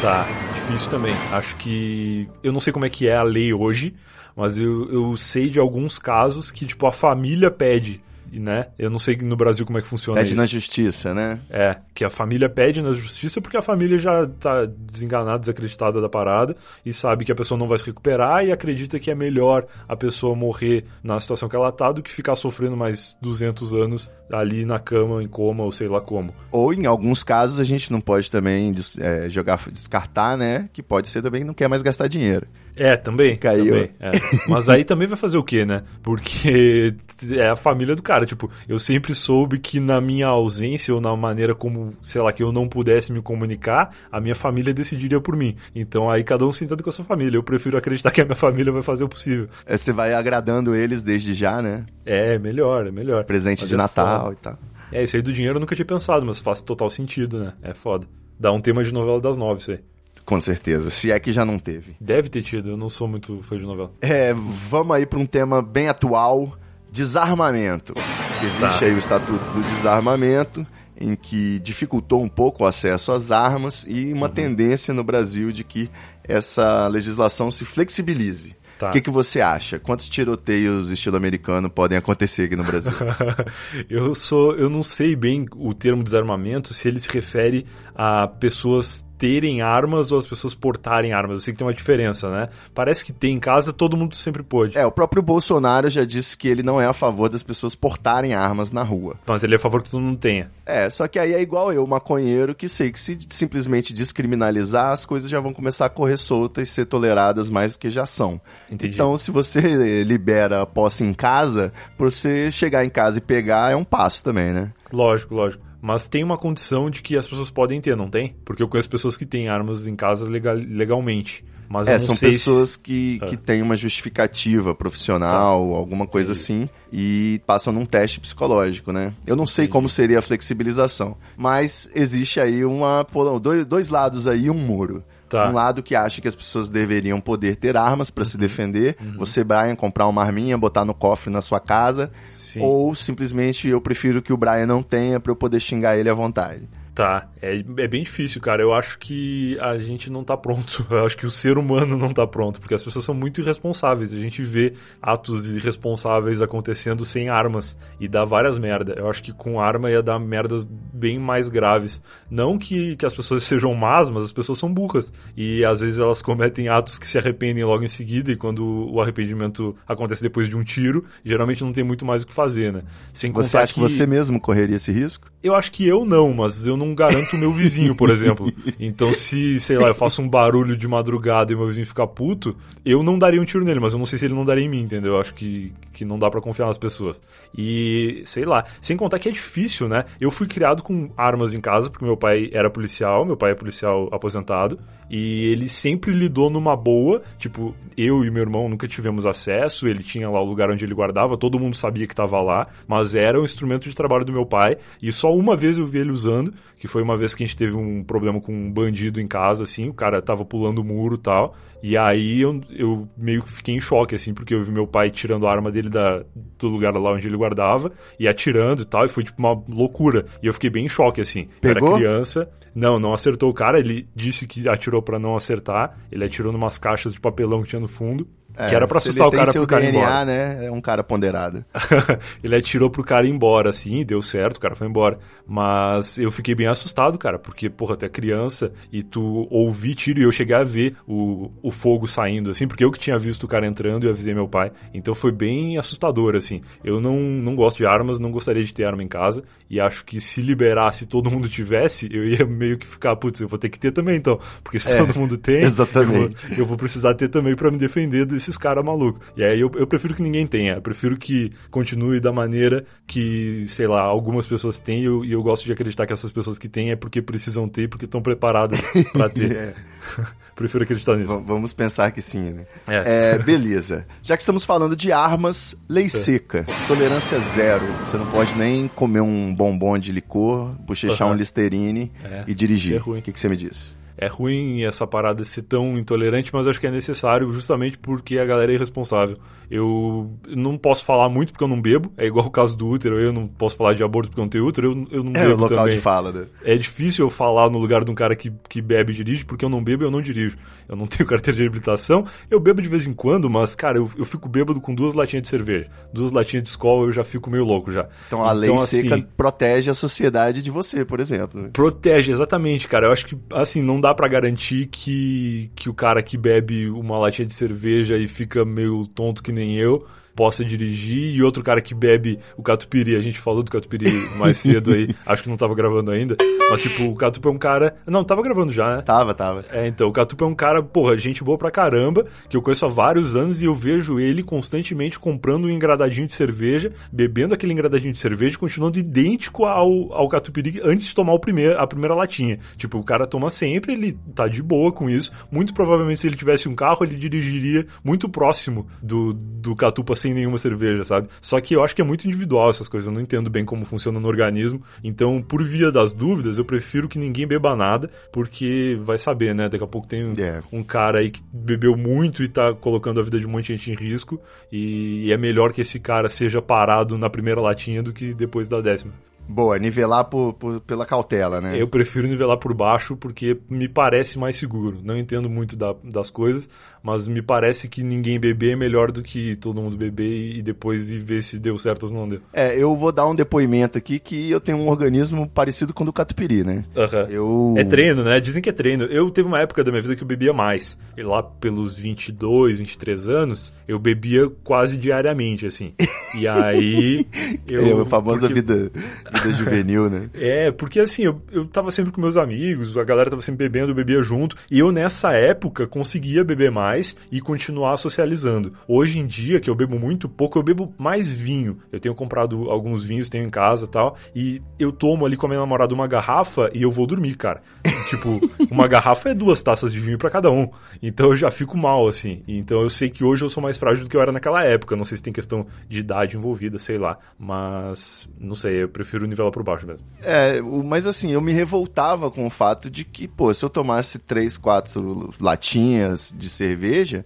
Tá, difícil também. Acho que. Eu não sei como é que é a lei hoje, mas eu, eu sei de alguns casos que, tipo, a família pede, né? Eu não sei no Brasil como é que funciona Pede isso. na justiça, né? É, que a família pede na justiça porque a família já tá desenganada, desacreditada da parada e sabe que a pessoa não vai se recuperar e acredita que é melhor a pessoa morrer na situação que ela tá do que ficar sofrendo mais 200 anos ali na cama, em coma ou sei lá como. Ou em alguns casos a gente não pode também é, jogar, descartar, né? Que pode ser também que não quer mais gastar dinheiro. É, também. Aí, também é. Mas aí também vai fazer o quê, né? Porque é a família do cara. Tipo, eu sempre soube que na minha ausência ou na maneira como, sei lá, que eu não pudesse me comunicar, a minha família decidiria por mim. Então aí cada um se entende com a sua família. Eu prefiro acreditar que a minha família vai fazer o possível. É, Você vai agradando eles desde já, né? É, melhor, é melhor. Presente Mas de é Natal foda. e tal. É, isso aí do dinheiro eu nunca tinha pensado, mas faz total sentido, né? É foda. Dá um tema de novela das nove, isso aí. Com certeza, se é que já não teve. Deve ter tido, eu não sou muito fã de novela. É, vamos aí para um tema bem atual, desarmamento. Existe Tá. aí o Estatuto do Desarmamento, em que dificultou um pouco o acesso às armas e Uhum. uma tendência no Brasil de que essa legislação se flexibilize. Tá. O que, que você acha? Quantos tiroteios estilo americano podem acontecer aqui no Brasil? eu sou, eu não sei bem o termo desarmamento se ele se refere a pessoas terem armas ou as pessoas portarem armas. Eu sei que tem uma diferença, né? Parece que tem em casa, todo mundo sempre pôde. é, o próprio Bolsonaro já disse que ele não é a favor das pessoas portarem armas na rua. Mas ele é a favor que todo mundo tenha. É, só que aí é igual eu, maconheiro, que sei que se simplesmente descriminalizar, as coisas já vão começar a correr soltas e ser toleradas mais do que já são. Entendi. Então, se você libera a posse em casa, pra você chegar em casa e pegar é um passo também, né? Lógico, lógico. Mas tem uma condição de que as pessoas podem ter, não tem? Porque eu conheço pessoas que têm armas em casa legal, legalmente. Mas É, são pessoas se... que, que Ah. têm uma justificativa profissional, alguma coisa assim, e passam num teste psicológico, né? Eu não sei como seria a flexibilização, mas existe aí uma dois, dois lados aí, um muro. Tá. Um lado que acha que as pessoas deveriam poder ter armas para se defender, você, Brian, comprar uma arminha, botar no cofre na sua casa, Sim. ou simplesmente eu prefiro que o Brian não tenha para eu poder xingar ele à vontade. Tá, é, é bem difícil, cara. Eu acho que a gente não tá pronto. Eu acho que o ser humano não tá pronto, porque as pessoas são muito irresponsáveis. A gente vê atos irresponsáveis acontecendo sem armas e dá várias merdas. Eu acho que com arma ia dar merdas bem mais graves. Não que, que as pessoas sejam más, mas as pessoas são burras. E às vezes elas cometem atos que se arrependem logo em seguida, e quando o arrependimento acontece depois de um tiro, geralmente não tem muito mais o que fazer, né? Sem Você acha que você mesmo correria esse risco? eu acho que eu não, mas eu não garanto o meu vizinho, por exemplo. Então, se, sei lá, eu faço um barulho de madrugada e meu vizinho ficar puto, eu não daria um tiro nele, mas eu não sei se ele não daria em mim, entendeu? Eu acho que, que não dá para confiar nas pessoas. E, sei lá, sem contar que é difícil, né? Eu fui criado com armas em casa, porque meu pai era policial, meu pai é policial aposentado, e ele sempre lidou numa boa, tipo, eu e meu irmão nunca tivemos acesso, ele tinha lá o lugar onde ele guardava, todo mundo sabia que estava lá, mas era um instrumento de trabalho do meu pai, e só uma vez eu vi ele usando, que foi uma vez que a gente teve um problema com um bandido em casa, assim, o cara tava pulando o muro e tal, e aí eu, eu meio que fiquei em choque, assim, porque eu vi meu pai tirando a arma dele da, do lugar lá onde ele guardava, e atirando e tal, e foi tipo uma loucura, e eu fiquei bem em choque, assim. Pegou? Era criança, não, não acertou o cara, ele disse que atirou para não acertar, ele atirou numas caixas de papelão que tinha no fundo, que era pra É, assustar o cara pro cara ir embora. né? É um cara ponderado. ele atirou pro cara ir embora, assim, deu certo, o cara foi embora. Mas eu fiquei bem assustado, cara, porque, porra, tu é criança e tu ouvi tiro e eu cheguei a ver o, o fogo saindo, assim, porque eu que tinha visto o cara entrando e avisei meu pai. Então foi bem assustador, assim. Eu não, não gosto de armas, não gostaria de ter arma em casa e acho que se liberasse todo mundo tivesse, eu ia meio que ficar, putz, eu vou ter que ter também então. Porque se É, todo mundo tem, exatamente. Eu, vou, eu vou precisar ter também pra me defender desses caras malucos. E aí eu, eu prefiro que ninguém tenha. Eu prefiro que continue da maneira que, sei lá, algumas pessoas têm e eu, e eu gosto de acreditar que essas pessoas que têm é porque precisam ter, porque estão preparadas pra ter. É. prefiro acreditar nisso. V- Vamos pensar que sim, né? É. É, beleza. Já que estamos falando de armas, lei seca. Tolerância zero. Você não pode nem comer um bombom de licor, bochechar Aham. um Listerine É, e dirigir. isso é ruim. O que, que você me diz? É ruim essa parada ser tão intolerante, mas acho que é necessário justamente porque a galera é irresponsável. Eu não posso falar muito porque eu não bebo, é igual o caso do útero, eu não posso falar de aborto porque eu não tenho útero, eu, eu não É o bebo local também. de fala, né? É difícil eu falar no lugar de um cara que, que bebe e dirige, porque eu não bebo e eu não dirijo. Eu não tenho carteira de habilitação, eu bebo de vez em quando, mas, cara, eu, eu fico bêbado com duas latinhas de cerveja. Duas latinhas de escola eu já fico meio louco já. Então a lei seca assim, protege a sociedade de você, por exemplo. né? Protege, exatamente, cara. Eu acho que, assim, não dá pra garantir que, que o cara que bebe uma latinha de cerveja e fica meio tonto que nem eu possa dirigir e outro cara que bebe o catupiry, a gente falou do catupiry mais cedo aí, acho que não tava gravando ainda, mas tipo, o Catupa é um cara... Não, tava gravando já, né? Tava, tava. É, então, o Catupa é um cara, porra, gente boa pra caramba, que eu conheço há vários anos e eu vejo ele constantemente comprando um engradadinho de cerveja, bebendo aquele engradadinho de cerveja continuando idêntico ao, ao Catupiry antes de tomar o primeiro, a primeira latinha. Tipo, o cara toma sempre, ele tá de boa com isso. Muito provavelmente, se ele tivesse um carro, ele dirigiria muito próximo do, do Catupa sem nenhuma cerveja, sabe? Só que eu acho que é muito individual essas coisas, eu não entendo bem como funciona no organismo. Então, por via das dúvidas, eu prefiro que ninguém beba nada, porque vai saber, né? Daqui a pouco tem um, É. um cara aí que bebeu muito e tá colocando a vida de um monte de gente em risco. E é melhor que esse cara seja parado na primeira latinha do que depois da décima. Boa, nivelar por, por- pela cautela, né? Eu prefiro nivelar por baixo porque me parece mais seguro. Não entendo muito da- das coisas, mas me parece que ninguém beber é melhor do que todo mundo beber e, e depois ir ver se deu certo ou se não deu. É, eu vou dar um depoimento aqui que eu tenho um organismo parecido com o do catupiry, né? Eu... É treino, né? Dizem que é treino. Eu teve uma época da minha vida que eu bebia mais. E lá pelos 22, 23 anos, eu bebia quase diariamente, assim. E aí. Eu, É, a famosa porque- vida, vida juvenil, né? É, porque assim, eu, eu tava sempre com meus amigos, a galera tava sempre bebendo, eu bebia junto, e eu nessa época conseguia beber mais e continuar socializando. Hoje em dia, que eu bebo muito pouco, eu bebo mais vinho. Eu tenho comprado alguns vinhos, tenho em casa e tal, e eu tomo ali com a minha namorada uma garrafa e eu vou dormir, cara. tipo, uma garrafa é duas taças de vinho pra cada um. Então eu já fico mal, assim. Então eu sei que hoje eu sou mais frágil do que eu era naquela época. Não sei se tem questão de idade envolvida, sei lá. Mas, não sei, eu prefiro nivelar por baixo mesmo. É, mas assim, eu me revoltava com o fato de que, pô, se eu tomasse três, quatro latinhas de cerveja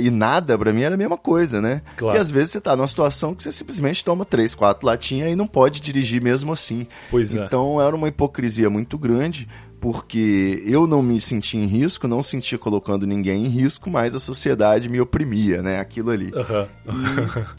e nada, pra mim era a mesma coisa, né? Claro. E às vezes você tá numa situação que você simplesmente toma três, quatro latinhas e não pode dirigir mesmo assim. Pois é. Então era uma hipocrisia muito grande, porque eu não me sentia em risco, não sentia colocando ninguém em risco, mas a sociedade me oprimia, né? Aquilo ali. Aham.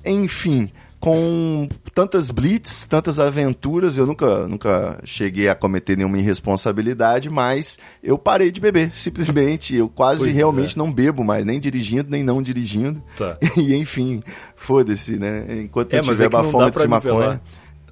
Enfim, com tantas blitz, tantas aventuras, eu nunca, nunca cheguei a cometer nenhuma irresponsabilidade, mas eu parei de beber, simplesmente. Eu quase Pois realmente é. não bebo mais, nem dirigindo, nem não dirigindo. Tá. E enfim, foda-se, né? Enquanto É, eu tiver é bafômetro de maconha. nivelar.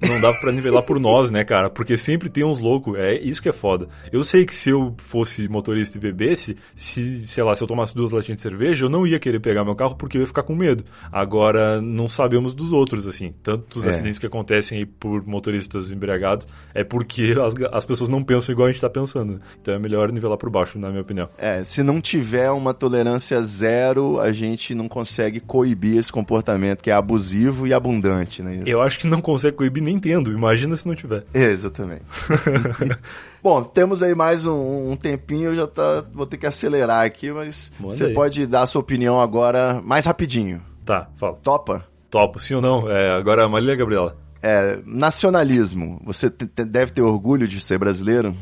Não dava pra nivelar por nós, né, cara? Porque sempre tem uns loucos, é isso que é foda. Eu sei que se eu fosse motorista e bebesse, se, sei lá, se eu tomasse duas latinhas de cerveja, eu não ia querer pegar meu carro porque eu ia ficar com medo. Agora, não sabemos dos outros, assim. Tantos É. acidentes que acontecem aí por motoristas embriagados é porque as, as pessoas não pensam igual a gente tá pensando. Então é melhor nivelar por baixo, na minha opinião. É, se não tiver uma tolerância zero, a gente não consegue coibir esse comportamento que é abusivo e abundante, né? Eu acho que não consegue coibir nem tendo, imagina se não tiver. É, exatamente. Bom, temos aí mais um, um tempinho, eu já tá, vou ter que acelerar aqui, mas Manda você aí. pode dar a sua opinião agora mais rapidinho. Tá, fala. Topa? Topo, sim ou não? É, agora a Marília Gabriela. É, nacionalismo. Você deve ter orgulho de ser brasileiro?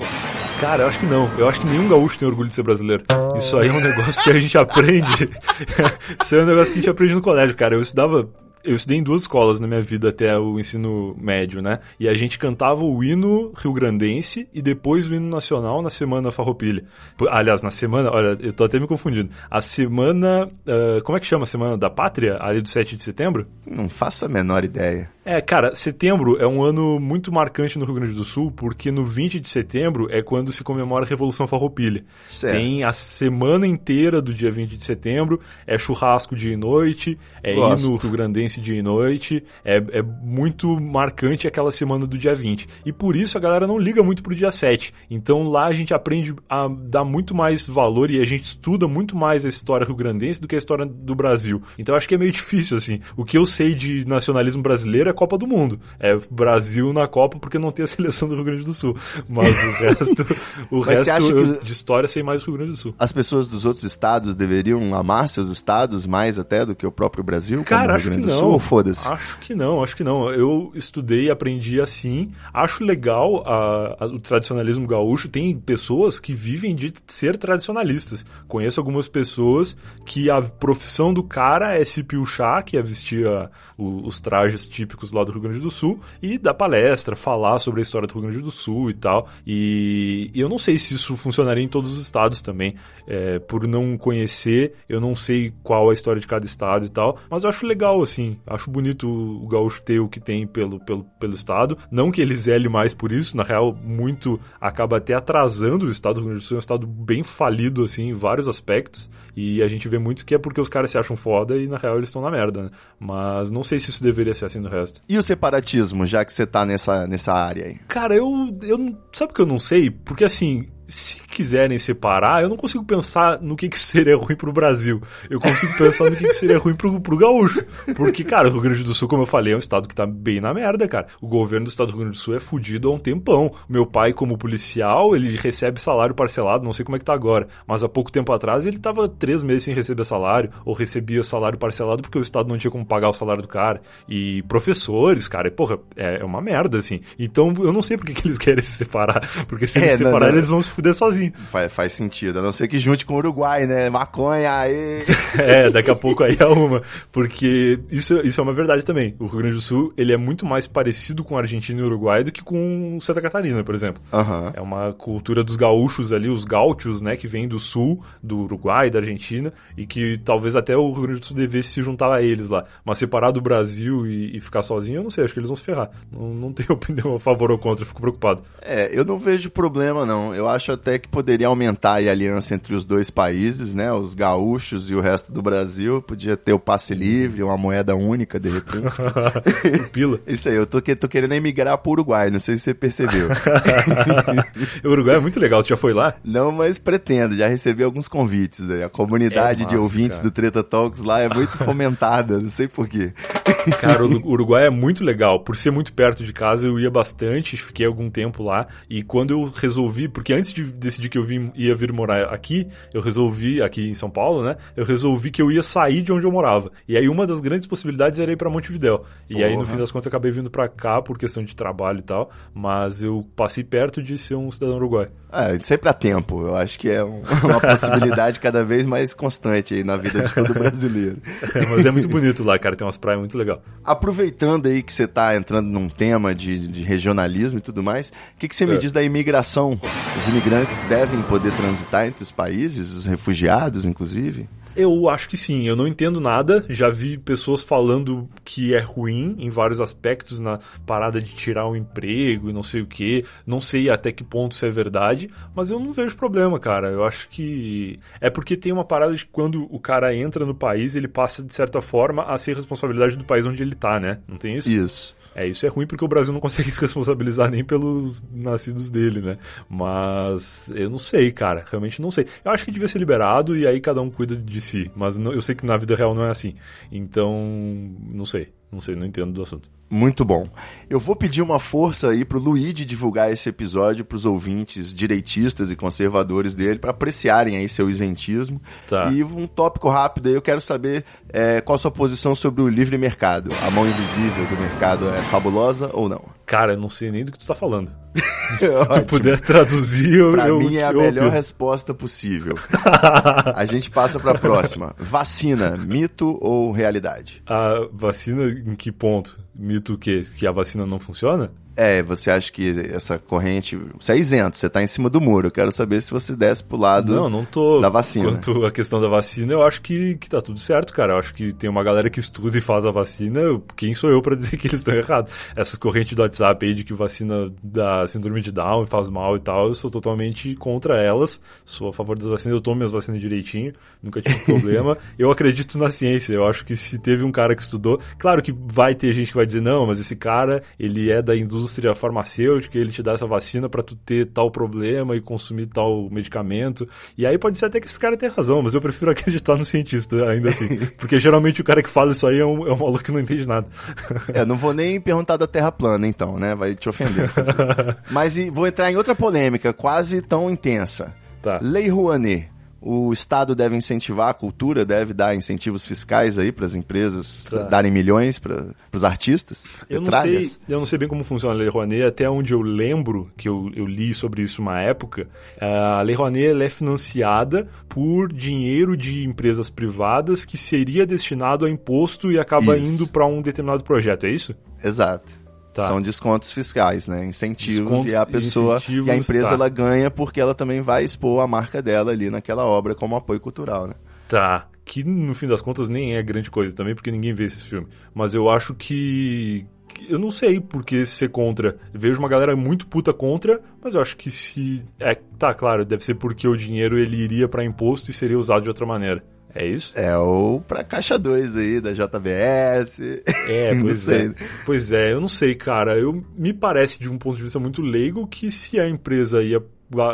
Cara, eu acho que não. Eu acho que nenhum gaúcho tem orgulho de ser brasileiro. Isso aí é um negócio que a gente aprende. Isso aí é um negócio que a gente aprende no colégio, cara. Eu estudava. Eu estudei em duas escolas na minha vida até o ensino médio, né? E a gente cantava o hino rio-grandense e depois o hino nacional na semana farroupilha. Aliás, na semana, olha, eu tô até me confundindo. A semana, ah, como é que chama a semana da pátria? Ali do 7 de setembro? Não faço a menor ideia. É, cara, setembro é um ano muito marcante no Rio Grande do Sul, porque no 20 de setembro é quando se comemora a Revolução Farroupilha. Certo. Tem a semana inteira do dia 20 de setembro, é churrasco dia e noite, é Gosto. hino rio-grandense dia e noite, é, é muito marcante aquela semana do dia 20. E por isso a galera não liga muito pro dia 7. Então lá a gente aprende a dar muito mais valor e a gente estuda muito mais a história rio-grandense do que a história do Brasil. Então acho que é meio difícil, assim. O que eu sei de nacionalismo brasileiro é Copa do Mundo. É Brasil na Copa porque não tem a seleção do Rio Grande do Sul. Mas o resto, o Mas resto eu- que- de história sei mais do Rio Grande do Sul. As pessoas dos outros estados deveriam amar seus estados mais até do que o próprio Brasil? Cara, o acho Rio que Grande do não. Sul, ou foda-se? Acho que não, acho que não. Eu estudei e aprendi assim. Acho legal a- a- o tradicionalismo gaúcho. Tem pessoas que vivem de ser tradicionalistas. Conheço algumas pessoas que a profissão do cara é se piochar, que é vestir a- o- os trajes típicos lá do Rio Grande do Sul, e dar palestra, falar sobre a história do Rio Grande do Sul e tal. E, e eu não sei se isso funcionaria em todos os estados também. É, por não conhecer, eu não sei qual a história de cada estado e tal. Mas eu acho legal, assim. Acho bonito o gaúcho ter o que tem pelo, pelo, pelo estado. Não que ele zele mais por isso, na real, muito acaba até atrasando o estado do Rio Grande do Sul. É um estado bem falido, assim, em vários aspectos. E a gente vê muito que é porque os caras se acham foda e na real eles estão na merda, né? Mas não sei se isso deveria ser assim no resto. E o separatismo, já que você tá nessa, nessa área aí? Cara, eu, eu. Sabe o que eu não sei? Porque assim. Se quiserem separar, eu não consigo pensar no que, que seria ruim pro Brasil. Eu consigo pensar no que, que seria ruim pro, pro gaúcho. Porque, cara, o Rio Grande do Sul, como eu falei, é um estado que tá bem na merda, cara. O governo do estado do Rio Grande do Sul é fudido há um tempão. Meu pai, como policial, ele recebe salário parcelado, não sei como é que tá agora. Mas há pouco tempo atrás ele tava três meses sem receber salário, ou recebia salário parcelado porque o estado não tinha como pagar o salário do cara. E professores, cara, e, porra, é, é uma merda, assim. Então eu não sei por que, eles querem se separar. Porque se É, eles se separarem, eles vão se fuder sozinhos. Faz, faz sentido, a não ser que junte com o Uruguai, né? Maconha, aí. É, daqui a pouco aí é uma. Porque isso, isso é uma verdade também. O Rio Grande do Sul, ele é muito mais parecido com a Argentina e o Uruguai do que com Santa Catarina, por exemplo. Aham. É uma cultura dos gaúchos ali, os gaúchos, né, que vêm do sul, do Uruguai, da Argentina, e que talvez até o Rio Grande do Sul devesse se juntar a eles lá. Mas separar do Brasil e, e ficar sozinho, eu não sei, acho que eles vão se ferrar. Não, não tenho opinião a favor ou contra, eu fico preocupado. É, eu não vejo problema, não. Eu acho até que poderia aumentar a aliança entre os dois países, né? Os gaúchos e o resto do Brasil. Podia ter o passe livre, uma moeda única, de repente. Pila. Isso aí, eu tô, tô querendo emigrar pro Uruguai, não sei se você percebeu. o Uruguai é muito legal, tu já foi lá? não, mas pretendo, já recebi alguns convites. aí. A comunidade É de massa, ouvintes cara. do Treta Talks lá é muito fomentada, não sei porquê. Cara, o Uruguai é muito legal. Por ser muito perto de casa, eu ia bastante, fiquei algum tempo lá. E quando eu resolvi, porque antes de decidir que eu vim, ia vir morar aqui, eu resolvi, aqui em São Paulo, né? Eu resolvi que eu ia sair de onde eu morava. E aí uma das grandes possibilidades era ir pra Montevidéu. E aí, no Porra. fim das contas, eu acabei vindo pra cá por questão de trabalho e tal. Mas eu passei perto de ser um cidadão uruguai. É, sempre há tempo. Eu acho que é um- uma possibilidade cada vez mais constante aí na vida de todo brasileiro. É, mas é muito bonito lá, cara. Tem umas praias muito legais. Aproveitando aí que você tá entrando num tema de, de regionalismo e tudo mais, o que, que você me É. diz da imigração? Os imigrantes devem poder transitar entre os países, os refugiados, inclusive? Eu acho que sim, eu não entendo nada. Já vi pessoas falando que é ruim em vários aspectos na parada de tirar o emprego e não sei o que. Não sei até que ponto isso é verdade, mas eu não vejo problema, cara. Eu acho que é porque tem uma parada de quando o cara entra no país, ele passa de certa forma a ser responsabilidade do país onde ele tá, né? Não tem isso? Isso. É, isso é ruim porque o Brasil não consegue se responsabilizar nem pelos nascidos dele, né? Mas eu não sei, cara. Realmente não sei. Eu acho que devia ser liberado e aí cada um cuida de si. Mas não, eu sei que na vida real não é assim. Então, não sei. Não sei, não entendo do assunto. Muito bom. Eu vou pedir uma força aí pro Luigi divulgar esse episódio pros ouvintes direitistas e conservadores dele para apreciarem aí seu isentismo. Tá. E um tópico rápido aí, eu quero saber é, qual a sua posição sobre o livre mercado. A mão invisível do mercado é fabulosa ou não? Cara, eu não sei nem do que tu tá falando. Se tu puder traduzir, eu. Pra eu, mim é a melhor resposta possível. a gente passa pra próxima. Vacina, mito ou realidade? A vacina em que ponto? Mito o quê? Que a vacina não funciona? É, você acha que essa corrente. Você é isento, você tá em cima do muro. Eu quero saber se você desce pro lado. Não, não tô. da vacina. Quanto à questão da vacina, eu acho que, que tá tudo certo, cara. Eu acho que tem uma galera que estuda e faz a vacina. Quem sou eu pra dizer que eles estão errados? Essas correntes do WhatsApp aí de que vacina dá síndrome de Down e faz mal e tal, eu sou totalmente contra elas. Sou a favor das vacinas, eu tomo minhas vacinas direitinho, nunca tive problema. eu acredito na ciência. Eu acho que se teve um cara que estudou, claro que vai ter gente que vai dizer, não, mas esse cara, ele é da indústria farmacêutica, ele te dá essa vacina pra tu ter tal problema e consumir tal medicamento. E aí pode ser até que esse cara tenha razão, mas eu prefiro acreditar no cientista ainda assim. Porque geralmente o cara que fala isso aí é um, é um maluco que não entende nada. É, não vou nem perguntar da Terra plana, então, né? Vai te ofender. Mas e vou entrar em outra polêmica, quase tão intensa. Tá. Lei Rouanet. O Estado deve incentivar a cultura, deve dar incentivos fiscais aí para as empresas darem milhões para os artistas? Eu não, sei, eu não sei bem como funciona a Lei Rouanet, até onde eu lembro que eu, eu li sobre isso uma época, a Lei Rouanet é financiada por dinheiro de empresas privadas que seria destinado a imposto e acaba Isso. indo para um determinado projeto, é isso? Exato. Tá. São descontos fiscais, né? Incentivos Descontos e a pessoa e a empresa tá. ela ganha porque ela também vai expor a marca dela ali naquela obra como apoio cultural, né? Tá. Que no fim das contas nem é grande coisa também, porque ninguém vê esse filme. Mas eu acho que. Eu não sei por que ser contra. Eu vejo uma galera muito puta contra, mas eu acho que se. É, tá, claro, deve ser porque o dinheiro ele iria pra imposto e seria usado de outra maneira. É isso? É ou pra caixa 2 aí da JBS. É, pois é. Pois é, eu não sei, cara. Eu me parece de um ponto de vista muito leigo que se a empresa ia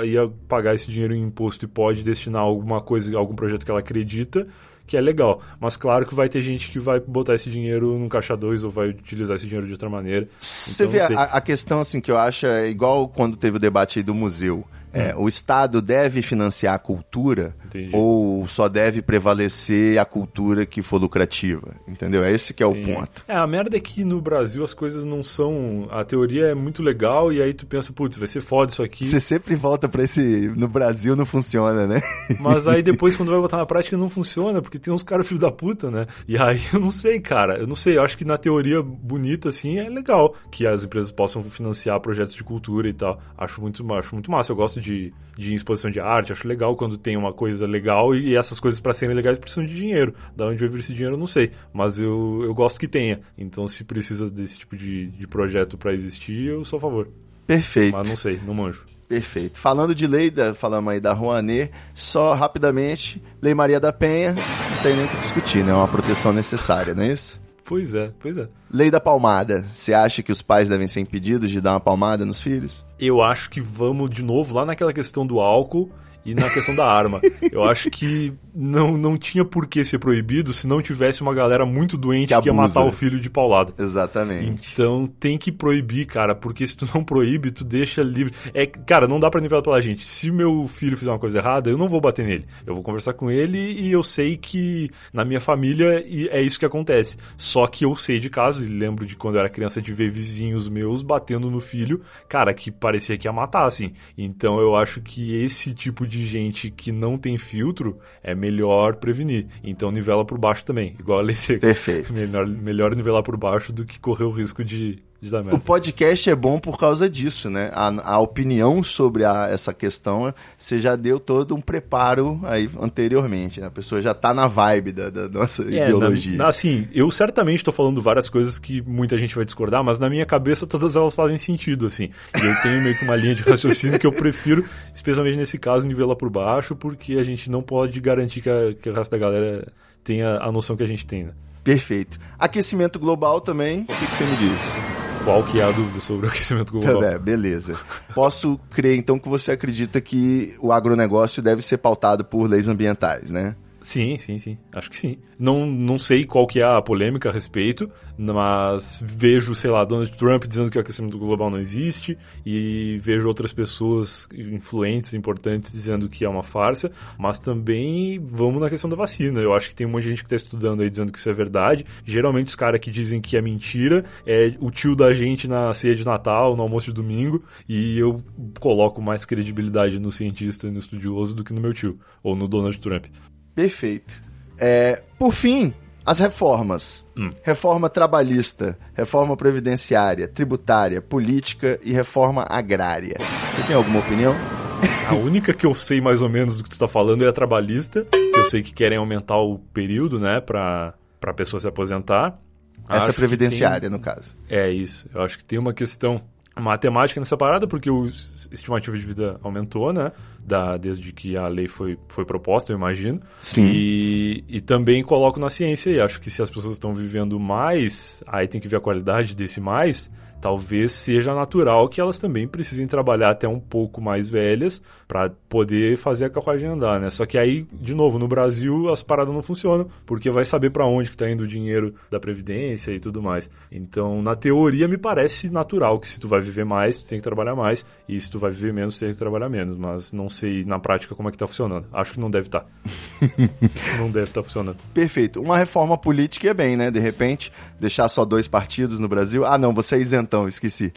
ia pagar esse dinheiro em imposto e pode destinar alguma coisa, algum projeto que ela acredita, que é legal. Mas claro que vai ter gente que vai botar esse dinheiro num caixa 2 ou vai utilizar esse dinheiro de outra maneira. Você Então, vê a, a questão assim que eu acho é igual quando teve o debate aí do museu. É, O Estado deve financiar a cultura Entendi. ou só deve prevalecer a cultura que for lucrativa? Entendeu? É esse que é o ponto. É, a merda é que no Brasil as coisas não são. A teoria é muito legal e aí tu pensa, putz, vai ser foda isso aqui. Você sempre volta pra esse. No Brasil não funciona, né? Mas aí depois, quando vai botar na prática, não funciona, porque tem uns caras filho da puta, né? E aí eu não sei, cara. Eu não sei. Eu acho que na teoria bonita, assim, é legal que as empresas possam financiar projetos de cultura e tal. Acho muito, acho muito massa. Eu gosto de, de exposição de arte. Acho legal quando tem uma coisa legal e essas coisas, pra serem legais, precisam de dinheiro. Da onde vai vir esse dinheiro, eu não sei. Mas eu, eu gosto que tenha. Então, se precisa desse tipo de, de projeto pra existir, eu sou a favor. Perfeito. Mas não sei, não manjo. Perfeito. Falando de lei, da, falamos aí da Rouanet, só rapidamente, Lei Maria da Penha, não tem nem o que discutir, né? É uma proteção necessária, não é isso? Pois é, pois é. Lei da palmada. Você acha que os pais devem ser impedidos de dar uma palmada nos filhos? eu acho que vamos de novo lá naquela questão do álcool e na questão da arma. Eu acho que não, não tinha por que ser proibido se não tivesse uma galera muito doente Que que, ia matar o filho de paulada. Exatamente. Então tem que proibir, cara, porque se tu não proíbe, tu deixa livre. É, cara, não dá pra nivelar pela gente. Se meu filho fizer uma coisa errada, eu não vou bater nele. Eu vou conversar com ele e eu sei que na minha família é isso que acontece. Só que eu sei de casos, e lembro de quando eu era criança de ver vizinhos meus batendo no filho, cara, que parecia que ia matar, assim. Então eu acho que esse tipo de gente que não tem filtro é melhor prevenir. Então nivela por baixo também, igual a lei seca. Perfeito. Melhor, melhor nivelar por baixo do que correr o risco de O merda. podcast é bom por causa disso, né? A, a opinião sobre a- essa questão, você já deu todo um preparo aí anteriormente. né? A pessoa já tá na vibe da, da nossa É, ideologia. na- na- assim, eu certamente tô falando várias coisas que muita gente vai discordar, mas na minha cabeça todas elas fazem sentido, assim. E eu tenho meio que uma linha de raciocínio que eu prefiro, especialmente nesse caso, nivelar por baixo, porque a gente não pode garantir que, a- que o resto da galera tenha a noção que a gente tem, né? Perfeito. Aquecimento global também, o que, que você me diz? Qual que é a dúvida sobre o aquecimento global? Bem, beleza. Posso crer então que você acredita que o agronegócio deve ser pautado por leis ambientais, né? Sim, sim, sim. Acho que sim. Não, não sei qual que é a polêmica a respeito, mas vejo, sei lá, Donald Trump dizendo que o aquecimento global não existe e vejo outras pessoas influentes, importantes, dizendo que é uma farsa, mas também vamos na questão da vacina. Eu acho que tem um monte de gente que está estudando aí dizendo que isso é verdade. Geralmente os caras que dizem que é mentira é o tio da gente na ceia de Natal, no almoço de domingo, e eu coloco mais credibilidade no cientista e no estudioso do que no meu tio, ou no Donald Trump. Perfeito. É, por fim, as reformas. Hum. Reforma trabalhista, reforma previdenciária, tributária, política e reforma agrária. Você tem alguma opinião? A única que eu sei mais ou menos do que tu tá falando é a trabalhista. que Eu sei que querem aumentar o período, né, pra, pra pessoa se aposentar. Essa Acho é previdenciária, no caso. tem- É isso. Eu acho que tem uma questão matemática nessa parada, porque o estimativa de vida aumentou, né? Da, desde que a lei foi, foi proposta, eu imagino. Sim. E, e também coloco na ciência e acho que se as pessoas estão vivendo mais, aí tem que ver a qualidade desse mais. Talvez seja natural que elas também precisem trabalhar até um pouco mais velhas para poder fazer a carruagem andar, né? Só que aí, de novo, no Brasil as paradas não funcionam, porque vai saber para onde que tá indo o dinheiro da previdência e tudo mais. Então, na teoria me parece natural que se tu vai viver mais, tu tem que trabalhar mais, e se tu vai viver menos, tu tem que trabalhar menos, mas não sei na prática como é que tá funcionando. Acho que não deve estar. não deve estar funcionando. Perfeito. Uma reforma política é bem, né? De repente, deixar só dois partidos no Brasil. Ah, não, você é isentão, esqueci.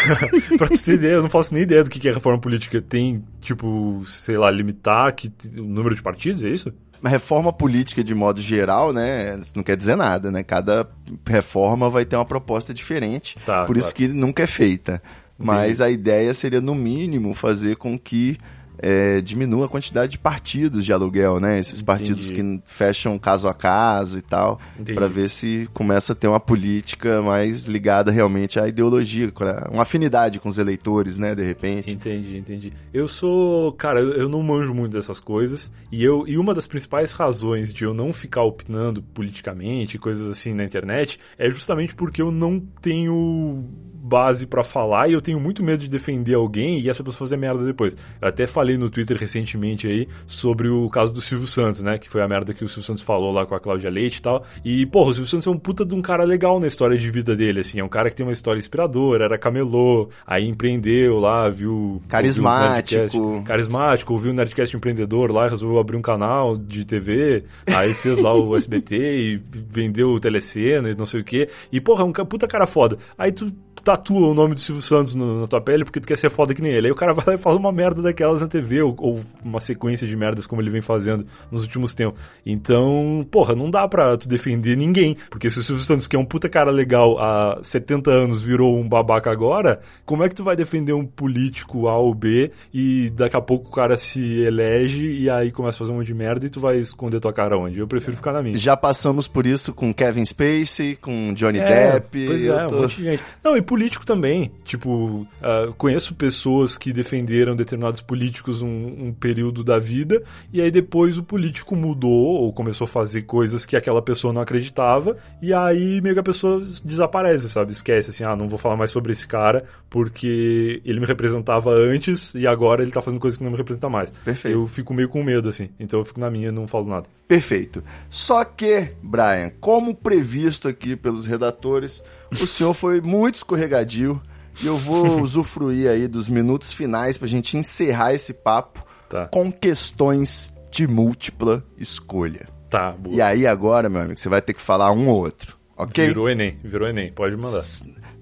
pra tu ter ideia, eu não faço nem ideia do que é reforma política. Tem, tipo, sei lá, limitar que, o número de partidos, é isso? Uma reforma política de modo geral, né? Não quer dizer nada, né? Cada reforma vai ter uma proposta diferente. Tá, por isso claro. que nunca é feita. Mas a ideia seria, no mínimo, fazer com que é, diminua a quantidade de partidos de aluguel, né? Esses partidos que fecham caso a caso e tal, Entendi. para ver se começa a ter uma política mais ligada realmente à ideologia, uma afinidade com os eleitores, né? De repente. Entendi, entendi. Eu sou, cara, eu, eu não manjo muito dessas coisas e eu e uma das principais razões de eu não ficar opinando politicamente, coisas assim na internet, é justamente porque eu não tenho base pra falar e eu tenho muito medo de defender alguém e essa pessoa fazer merda depois. Eu até falei no Twitter recentemente aí sobre o caso do Silvio Santos, né, que foi a merda que o Silvio Santos falou lá com a Cláudia Leite e tal. E, porra, o Silvio Santos é um puta de um cara legal na história de vida dele, assim, é um cara que tem uma história inspiradora, era camelô, aí empreendeu lá, viu Carismático. ouviu Nerdcast- carismático, ouviu o Nerdcast empreendedor lá, resolveu abrir um canal de TV, aí fez lá o SBT e vendeu o Telecena e não sei o que. E, porra, é um puta cara foda. Aí tu tatua o nome do Silvio Santos no- na tua pele porque tu quer ser foda que nem ele. Aí o cara vai lá e fala uma merda daquelas na TV, ou, ou uma sequência de merdas como ele vem fazendo nos últimos tempos. Então, porra, não dá pra tu defender ninguém. Porque se o Silvio Santos, que é um puta cara legal há 70 anos, virou um babaca agora, como é que tu vai defender um político A ou B e daqui a pouco o cara se elege e aí começa a fazer um monte de merda e tu vai esconder tua cara onde? Eu prefiro ficar na minha. Já passamos por isso com Kevin Spacey, com Johnny É, Depp. Pois é, tô- um monte de gente. Não, e político também. Tipo, ah, conheço pessoas que defenderam determinados políticos um, um período da vida, e aí depois o político mudou ou começou a fazer coisas que aquela pessoa não acreditava, e aí meio que a pessoa desaparece, sabe? Esquece assim, ah, não vou falar mais sobre esse cara porque ele me representava antes e agora ele tá fazendo coisas que não me representam mais. Perfeito. Eu fico meio com medo, assim. Então eu fico na minha, não falo nada. Perfeito. Só que, Brian, como previsto aqui pelos redatores, o senhor foi muito escorregadio e eu vou usufruir aí dos minutos finais pra gente encerrar esse papo Tá. com questões de múltipla escolha. Tá, boa. E aí agora, meu amigo, você vai ter que falar um ou outro, ok? Virou Enem, virou Enem, pode mandar.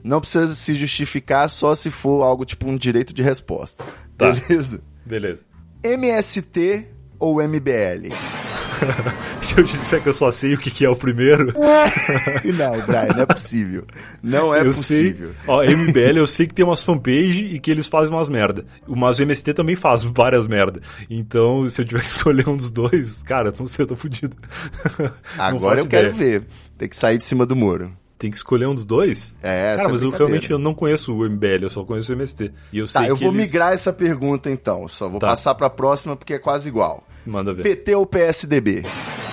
Não precisa se justificar só se for algo tipo um direito de resposta. Tá. Beleza? Beleza. MST ou MBL? Se eu te disser que eu só sei o que que é o primeiro, Não, Brian, não é possível. Não é eu possível. sei. Ó, MBL eu sei que tem umas fanpage e que eles fazem umas merda. Mas o MST também faz várias merda. Então, se eu tiver que escolher um dos dois, cara, não sei, eu tô fudido. Agora eu quero ideia. ver. Tem que sair de cima do muro. Tem que escolher um dos dois? É, Cara, mas eu realmente eu não conheço o MBL, eu só conheço o MST. E eu sei Tá, eu vou eles- migrar essa pergunta então. Só vou Tá. passar pra próxima porque é quase igual. Manda ver. PT ou PSDB?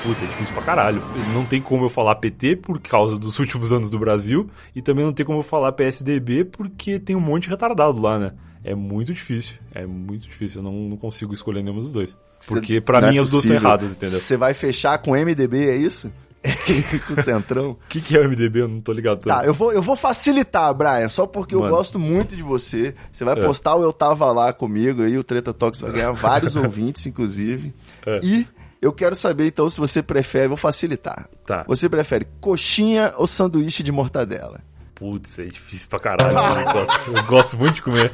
Puta, é difícil pra caralho. Não tem como eu falar PT por causa dos últimos anos do Brasil. E também não tem como eu falar PSDB porque tem um monte de retardado lá, né? É muito difícil. É muito difícil. Eu não, não consigo escolher nenhum dos dois. Porque pra Não mim é as duas estão possível. erradas, entendeu? Você vai fechar com MDB, é isso? com o Centrão? O que, que é o MDB? Eu não tô ligado. Tá, eu vou, eu vou facilitar, Brian, só porque eu Manda. gosto muito de você. Você vai É. postar o Eu Tava Lá comigo aí, o Treta Talks vai ganhar vários ouvintes, inclusive. É. E eu quero saber, então, se você prefere, vou facilitar. Tá. Você prefere coxinha ou sanduíche de mortadela? Putz, é difícil pra caralho. Eu gosto, eu gosto muito de comer.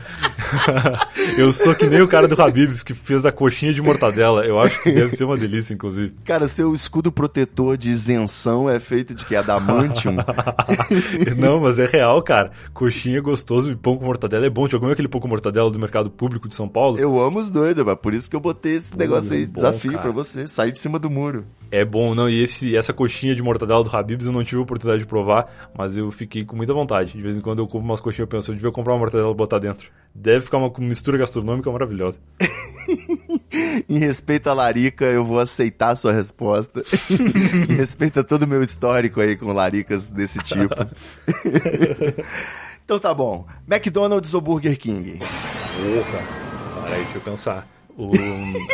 eu sou que nem o cara do Habibs que fez a coxinha de mortadela. Eu acho que deve ser uma delícia, inclusive. Cara, seu escudo protetor de isenção é feito de que? Adamantium? Não, mas é real, cara. Coxinha é gostoso e pão com mortadela é bom. Já comeu aquele pão com mortadela do mercado público de São Paulo? eu amo os dois, mas por isso que eu botei esse negócio aí, é bom, desafio cara. pra você, sair de cima do muro. É bom, não. E esse, essa coxinha de mortadela do Habibs eu não tive a oportunidade de provar, mas eu fiquei com muita vontade. De vez em quando eu como umas coxinhas eu penso, eu devia comprar uma mortadela e botar dentro. Deve ficar uma mistura gastronômica maravilhosa. Em respeito à Larica, eu vou aceitar a sua resposta. em respeito a todo o meu histórico aí com laricas desse tipo. então tá bom. McDonald's ou Burger King? Porra! Para aí, deixa eu pensar. O-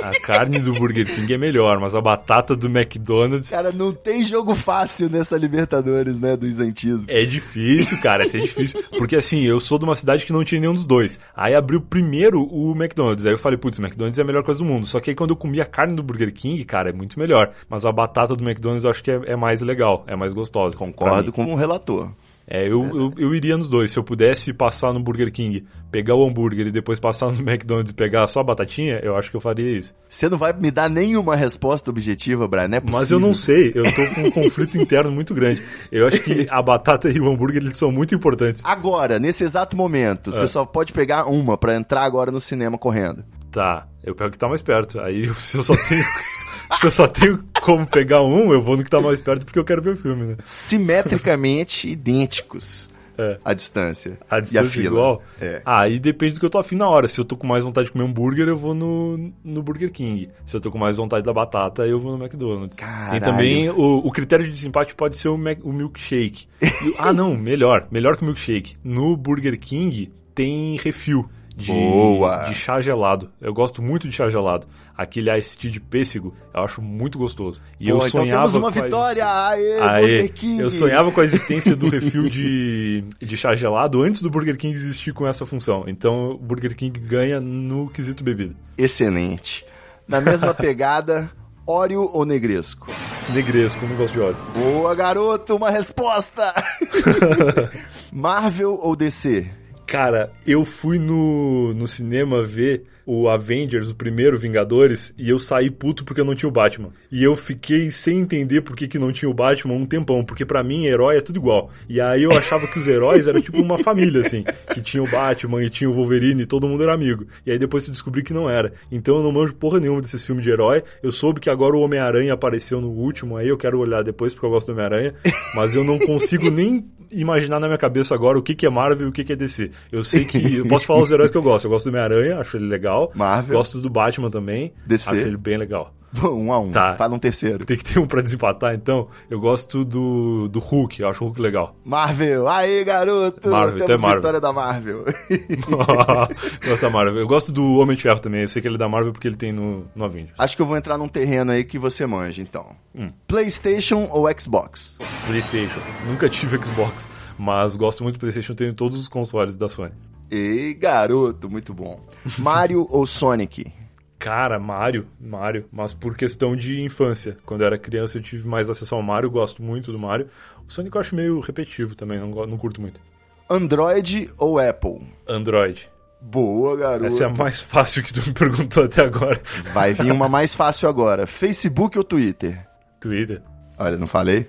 a carne do Burger King é melhor, mas a batata do McDonald's Cara, não tem jogo fácil nessa Libertadores, né, do isentismo. É difícil, cara, isso é difícil. Porque assim, eu sou de uma cidade que não tinha nenhum dos dois. Aí abriu primeiro o McDonald's. Aí eu falei, putz, o McDonald's é a melhor coisa do mundo. Só que aí quando eu comi a carne do Burger King, cara, é muito melhor. Mas a batata do McDonald's eu acho que é, é mais legal, é mais gostosa. Concordo com o relator. É, eu, eu, eu iria nos dois. Se eu pudesse passar no Burger King, pegar o hambúrguer e depois passar no McDonald's e pegar só a batatinha, eu acho que eu faria isso. Você não vai me dar nenhuma resposta objetiva, Brian, é. Mas eu não sei, eu tô com um conflito interno muito grande. Eu acho que a batata e o hambúrguer eles são muito importantes. Agora, nesse exato momento, É. você só pode pegar uma pra entrar agora no cinema correndo. Tá, eu pego o que tá mais perto. Aí eu só tenho. se eu só tenho como pegar um, eu vou no que tá mais perto porque eu quero ver o filme, né? Simetricamente idênticos É. a distância. A e a distância fila. igual. É. Aí depende do que eu tô afim na hora. Se eu tô com mais vontade de comer hambúrguer, eu vou no, no Burger King. Se eu tô com mais vontade da batata, eu vou no McDonald's. Tem Caralho. também o, o critério de desempate pode ser o, Mac- o milkshake. E- ah, não, melhor. Melhor que o milkshake. No Burger King tem refil. De, Boa. de chá gelado. Eu gosto muito de chá gelado. Aquele iced tea de pêssego, eu acho muito gostoso. E Pô, eu então sonhava temos uma vitória! Aê, Aê, Burger King! eu sonhava com a existência do refil de, de chá gelado antes do Burger King existir com essa função. Então o Burger King ganha no quesito bebida. Excelente. Na mesma pegada, Oreo ou Negresco? Negresco, não gosto de óleo. Boa, garoto, uma resposta! Marvel ou DC? Cara, eu fui no, no cinema ver o Avengers, o primeiro Vingadores, e eu saí puto porque não tinha o Batman. E eu fiquei sem entender por que, que não tinha o Batman um tempão, porque pra mim herói é tudo igual. E aí eu achava que os heróis eram tipo uma família, assim, que tinha o Batman e tinha o Wolverine e todo mundo era amigo. E aí depois eu descobri que não era. Então eu não manjo porra nenhuma desses filmes de herói. Eu soube que agora o Homem-Aranha apareceu no último, aí eu quero olhar depois porque eu gosto do Homem-Aranha, mas eu não consigo nem imaginar na minha cabeça agora o que, que é Marvel e o que, que é DC. Eu sei que. Eu posso falar os heróis que eu gosto. Eu gosto do Homem-Aranha, acho ele legal. Marvel. Gosto do Batman também. DC. Acho ele bem legal. Um a um. Tá. Fala um terceiro. Tem que ter um pra desempatar, então. Eu gosto do, do Hulk, eu acho o Hulk legal. Marvel, aí garoto! Marvel, então Temos é Marvel. vitória da Marvel. gosto da Marvel. Eu gosto do Homem de Ferro também. Eu sei que ele é da Marvel porque ele tem no, no Avengers. Acho que eu vou entrar num terreno aí que você manja, então. Hum. PlayStation ou Xbox? PlayStation. Nunca tive Xbox, mas gosto muito do PlayStation. Tenho todos os consoles da Sony. Ei, garoto, muito bom. Mario ou Sonic? Cara, Mario, Mario, mas por questão de infância. Quando eu era criança eu tive mais acesso ao Mario, gosto muito do Mario. O Sonic eu acho meio repetitivo também, não, não curto muito. Android ou Apple? Android. Boa, garoto. Essa é a mais fácil que tu me perguntou até agora. Vai vir uma mais fácil agora. Facebook ou Twitter? Twitter. Olha, não falei.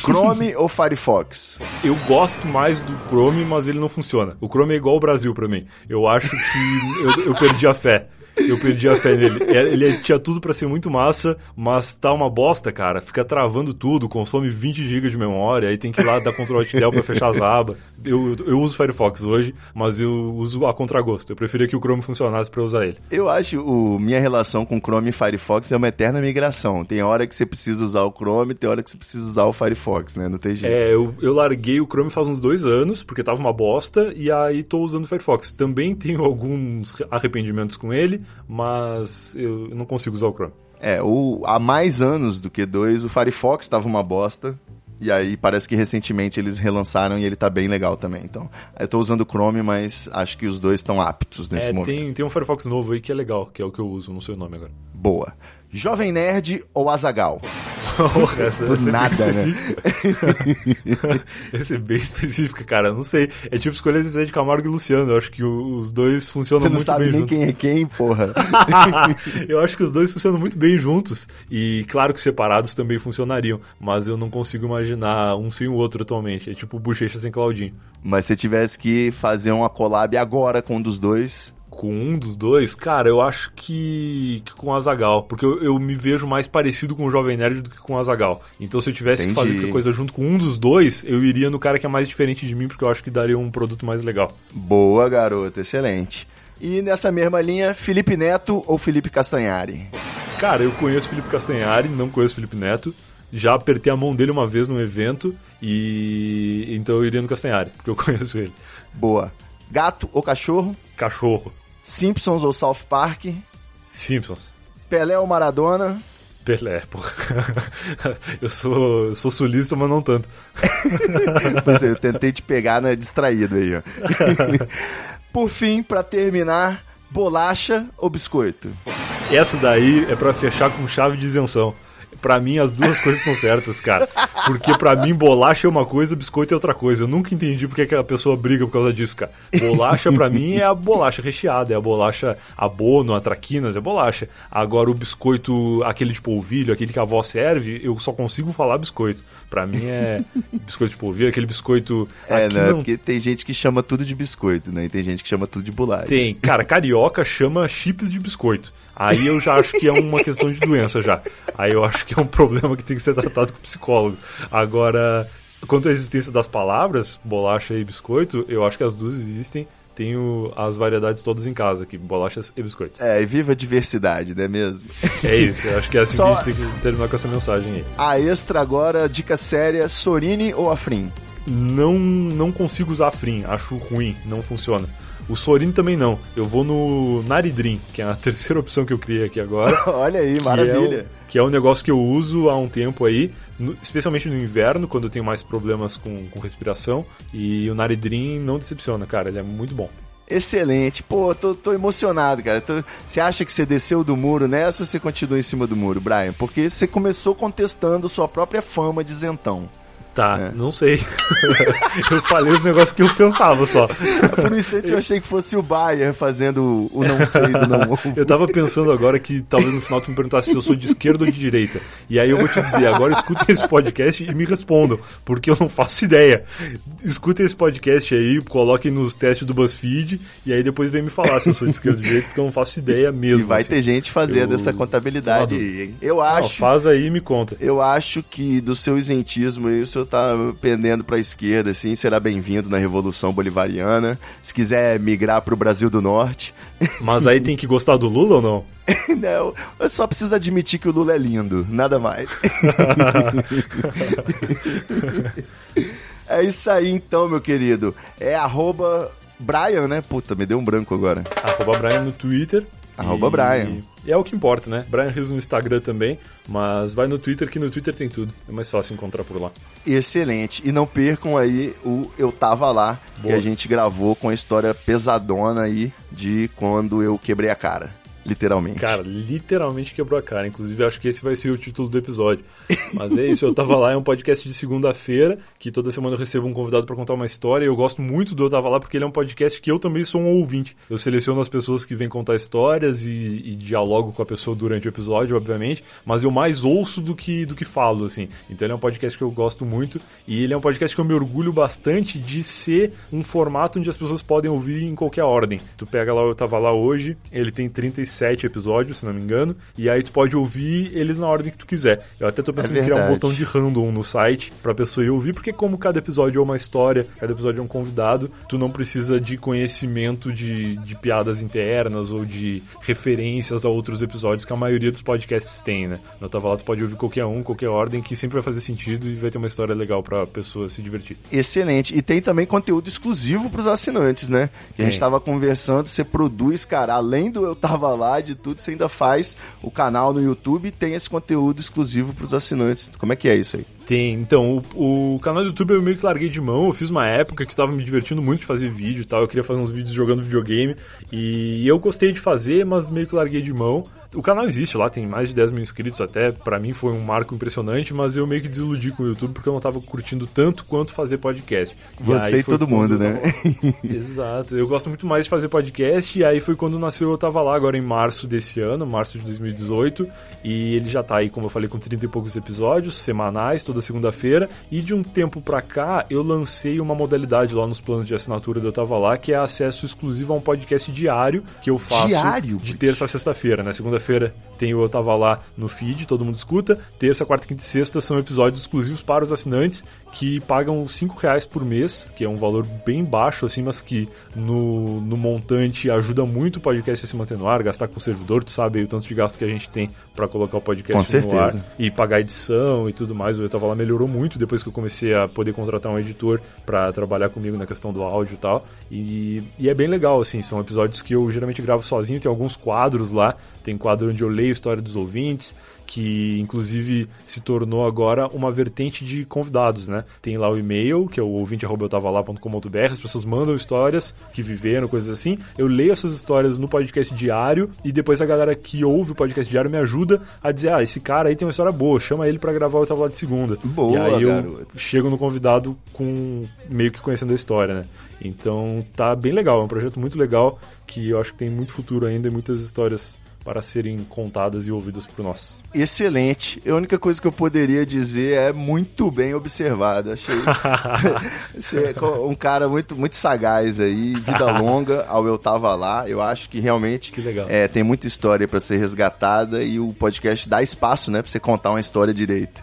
Chrome ou Firefox? Eu gosto mais do Chrome, mas ele não funciona. O Chrome é igual ao Brasil pra mim. Eu acho que eu, eu perdi a fé. Eu perdi a fé nele. É, Ele tinha tudo pra ser muito massa, mas tá uma bosta, cara. Fica travando tudo, consome 20 GB de memória, aí tem que ir lá dar Ctrl Alt Del pra fechar as abas. Eu, eu uso Firefox hoje, mas eu uso a contragosto. Eu preferia que o Chrome funcionasse pra usar ele. Eu acho o minha relação com Chrome e Firefox é uma eterna migração. Tem hora que você precisa usar o Chrome, tem hora que você precisa usar o Firefox, né? Não tem jeito. É, eu, eu larguei o Chrome faz uns dois anos, porque tava uma bosta, e aí tô usando o Firefox. Também tenho alguns arrependimentos com ele, mas eu não consigo usar o Chrome. É, o, há mais anos do que dois, o Firefox tava uma bosta. E aí parece que recentemente eles relançaram e ele tá bem legal também. Então, eu tô usando o Chrome, mas acho que os dois estão aptos nesse É, momento. tem, tem um Firefox novo aí que é legal, que é o que eu uso, não sei o nome agora. Boa. Jovem Nerd ou Azagal? Por essa nada, é né? bem específica. essa é bem específica, cara. Não sei. É tipo escolher Zé de Camargo e Luciano. Eu acho que os dois funcionam Você não muito sabe bem nem juntos. quem é quem, porra. eu acho que os dois funcionam muito bem juntos. E claro que separados também funcionariam. Mas eu não consigo imaginar um sem o outro atualmente. É tipo Bochecha sem Claudinho. Mas se tivesse que fazer uma collab agora com um dos dois, Com um dos dois, cara, eu acho que, que com o Azagal. Porque eu, eu me vejo mais parecido com o Jovem Nerd do que com o Azagal. Então se eu tivesse que fazer Entendi. qualquer coisa junto com um dos dois, eu iria no cara que é mais diferente de mim, porque eu acho que daria um produto mais legal. boa, garoto, excelente. E nessa mesma linha, Felipe Neto ou Felipe Castanhari? Cara, eu conheço o Felipe Castanhari, não conheço o Felipe Neto. Já apertei a mão dele uma vez num evento e então eu iria no Castanhari, porque eu conheço ele. Boa. Gato ou cachorro? Cachorro. Simpsons ou South Park? Simpsons. Pelé ou Maradona? Pelé, porra. eu sou, eu sou sulista, mas não tanto. Pois é, eu tentei te pegar na distraído aí, ó. Por fim, pra terminar, bolacha ou biscoito? Essa daí é pra fechar com chave de isenção. Pra mim, as duas coisas estão certas, cara. Porque pra mim, bolacha é uma coisa, biscoito é outra coisa. Eu nunca entendi porque que a pessoa briga por causa disso, cara. Bolacha, pra mim, é a bolacha recheada, é a bolacha abono, a traquinas, é bolacha. Agora, o biscoito, aquele de polvilho, aquele que a avó serve, eu só consigo falar biscoito. Pra mim é biscoito de polvilho, aquele biscoito. É, aqui né? não Porque tem gente que chama tudo de biscoito, né? E tem gente que chama tudo de bolacha. Tem. Cara, carioca chama chips de biscoito. Aí eu já acho que é uma questão de doença já. Aí eu acho que é um problema que tem que ser tratado com o psicólogo. Agora, quanto à existência das palavras, bolacha e biscoito, eu acho que as duas existem. Tenho as variedades todas em casa aqui, bolachas e biscoitos. É, e viva a diversidade, não é mesmo? É isso, eu acho que é assim Só- que a gente tem que terminar com essa mensagem aí. A extra agora, dica séria, Sorine ou Afrin? Não, não consigo usar Frim, acho ruim, não funciona. O Sorin também não. Eu vou no Naridrim, que é a terceira opção que eu criei aqui agora. Olha aí, que maravilha. é, um, que é um negócio que eu uso há um tempo aí, no- especialmente no inverno, quando eu tenho mais problemas com, com respiração. E o Naridrim não decepciona, cara, ele é muito bom. Excelente. Pô, tô, tô emocionado, cara. Tô- Você acha que você desceu do muro nessa ou você continua em cima do muro, Brian? Porque você começou contestando sua própria fama de zentão. Tá, É. não sei. eu falei os negócios que eu pensava só. Por um instante eu achei que fosse o Bayer fazendo o não sei do não ovo. Eu tava pensando agora que talvez no final tu me perguntasse se eu sou de esquerda ou de direita. E aí eu vou te dizer, agora escutem esse podcast e me respondam, porque eu não faço ideia. Escutem esse podcast aí, coloquem nos testes do BuzzFeed e aí depois vem me falar se eu sou de esquerda ou de direita, porque eu não faço ideia mesmo. E vai assim. ter gente fazendo Eu- essa contabilidade Não? Eu Não, acho. faz aí e me conta. Eu acho que do seu isentismo aí, o senhor tá pendendo pra esquerda, assim, será bem-vindo na Revolução Bolivariana. Se quiser migrar pro Brasil do Norte. Mas aí tem que gostar do Lula ou não? Não, eu só preciso admitir que o Lula é lindo, nada mais. é isso aí então, meu querido. É arroba Brian, né? Puta, me deu um branco agora. Arroba Brian no Twitter. Arroba E- Brian. E é o que importa, né? Brian Rios no Instagram também, mas vai no Twitter que no Twitter tem tudo. É mais fácil encontrar por lá. Excelente. E não percam aí o Eu Tava Lá, que Boa. a gente gravou com a história pesadona aí de quando eu quebrei a cara. Literalmente. Cara, literalmente quebrou a cara. Inclusive, acho que esse vai ser o título do episódio. Mas é isso, eu tava lá, é um podcast de segunda-feira, que toda semana eu recebo um convidado para contar uma história. E eu gosto muito do Eu Tava Lá, porque ele é um podcast que eu também sou um ouvinte. Eu seleciono as pessoas que vêm contar histórias e, e dialogo com a pessoa durante o episódio, obviamente. Mas eu mais ouço do que, do que falo, assim. Então ele é um podcast que eu gosto muito. E ele é um podcast que eu me orgulho bastante de ser um formato onde as pessoas podem ouvir em qualquer ordem. Tu pega lá, eu tava lá hoje, ele tem 37 episódios, se não me engano, e aí tu pode ouvir eles na ordem que tu quiser. Eu até tô pensando É em criar um botão de random no site pra pessoa ir ouvir, porque como cada episódio é uma história, cada episódio é um convidado, tu não precisa de conhecimento de, de piadas internas ou de referências a outros episódios que a maioria dos podcasts tem, né? No Tava Lá tu pode ouvir qualquer um, qualquer ordem, que sempre vai fazer sentido e vai ter uma história legal pra pessoa se divertir. Excelente. E tem também conteúdo exclusivo pros assinantes, né? Que a gente tava conversando, você produz, cara, além do Eu Tava Lá, de tudo, você ainda faz o canal no YouTube e tem esse conteúdo exclusivo pros assinantes. Como é que é isso aí? Tem, então, o, o canal do YouTube eu meio que larguei de mão. Eu fiz uma época que eu tava me divertindo muito de fazer vídeo e tal. Eu queria fazer uns vídeos jogando videogame. E eu gostei de fazer, mas meio que larguei de mão. O canal existe lá, tem mais de 10 mil inscritos até. Pra mim foi um marco impressionante, mas eu meio que desiludi com o YouTube porque eu não tava curtindo tanto quanto fazer podcast. E Você e foi todo mundo, né? Exato. Eu gosto muito mais de fazer podcast e aí foi quando nasceu Eu Tava Lá, agora em março desse ano, março de 2018. E ele já tá aí, como eu falei, com 30 e poucos episódios, semanais, toda segunda-feira. E de um tempo pra cá, eu lancei uma modalidade lá nos planos de assinatura do Eu Tava Lá, que é acesso exclusivo a um podcast diário que eu faço Diário? de terça a sexta-feira, né? Segunda-feira tem o Eu Tava Lá no feed, todo mundo escuta. Terça, quarta, quinta e sexta são episódios exclusivos para os assinantes que pagam 5 reais por mês, que é um valor bem baixo, assim, mas que no, no montante ajuda muito o podcast a se manter no ar, gastar com o servidor, tu sabe aí o tanto de gasto que a gente tem para colocar o podcast Com no ar certeza. e pagar edição e tudo mais. O Eu Tava Lá melhorou muito depois que eu comecei a poder contratar um editor para trabalhar comigo na questão do áudio e tal. E, e é bem legal, assim, são episódios que eu geralmente gravo sozinho, tem alguns quadros lá, tem quadro onde eu leio a história dos ouvintes, que inclusive se tornou agora uma vertente de convidados, né? Tem lá o e-mail, que é o ouvinte.eutavalá.com.br, as pessoas mandam histórias que viveram, coisas assim. Eu leio essas histórias no podcast diário e depois a galera que ouve o podcast diário me ajuda a dizer: ah, esse cara aí tem uma história boa, chama ele pra gravar o Lá de segunda. Boa, e aí eu garoto. chego no convidado com meio que conhecendo a história, né? Então tá bem legal, é um projeto muito legal que eu acho que tem muito futuro ainda e muitas histórias para serem contadas e ouvidas por nós. Excelente. A única coisa que eu poderia dizer é muito bem observado. Achei você é um cara muito, muito sagaz aí, vida longa ao eu tava lá. Eu acho que realmente Que é, tem muita história para ser resgatada e o podcast dá espaço, né, para você contar uma história direito.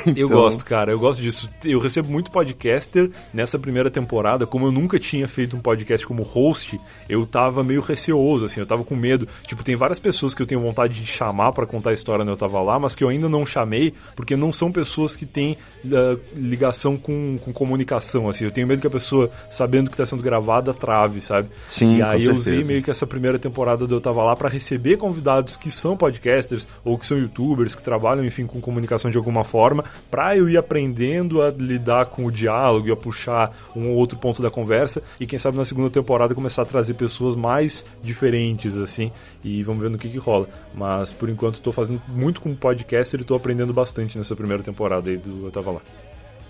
Eu Então, gosto, cara, eu gosto disso. Eu recebo muito podcaster nessa primeira temporada. Como eu nunca tinha feito um podcast como host, eu tava meio receoso, assim, eu tava com medo. Tipo, tem várias pessoas que eu tenho vontade de chamar pra contar a história onde eu tava lá, mas que eu ainda não chamei, porque não são pessoas que têm ah, ligação com, com comunicação, assim. Eu tenho medo que a pessoa, sabendo que tá sendo gravada, trave, sabe? Sim, E aí eu usei certeza. meio que essa primeira temporada do Eu Tava Lá pra receber convidados que são podcasters ou que são youtubers, que trabalham, enfim, com comunicação de alguma forma, pra eu ir aprendendo a lidar com o diálogo e a puxar um ou outro ponto da conversa e quem sabe na segunda temporada começar a trazer pessoas mais diferentes, assim, e vamos ver no que que rola. Mas por enquanto tô fazendo muito com podcaster e tô aprendendo bastante nessa primeira temporada aí do Eu Tava Lá.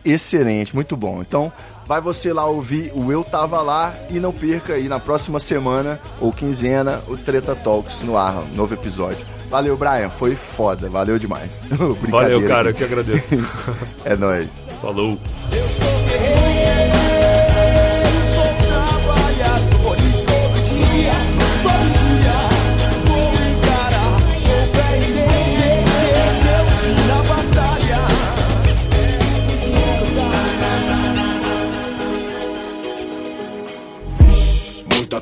Excelente, muito bom. Então, vai você lá ouvir o Eu Tava Lá e não perca aí na próxima semana ou quinzena o Treta Talks no ar, um novo episódio. Valeu, Brian, foi foda, valeu demais. Brincadeira Valeu, cara, eu que agradeço. É nóis. Falou.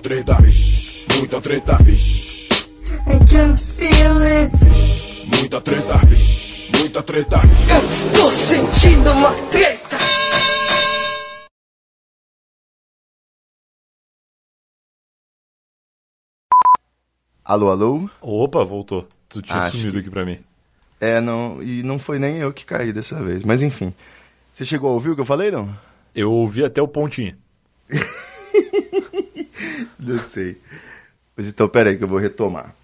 Treta, vixe. Muita treta, vixe. I can feel it. Muita treta, vixe. Muita treta, vixe. Eu estou sentindo uma treta. Alô, alô? Opa, voltou. Tu tinha Acho sumido que- aqui pra mim. É, não, e não foi nem eu que caí dessa vez, mas enfim. Você chegou a ouvir o que eu falei, não? Eu ouvi até o pontinho. Não sei. Mas então, peraí que eu vou retomar.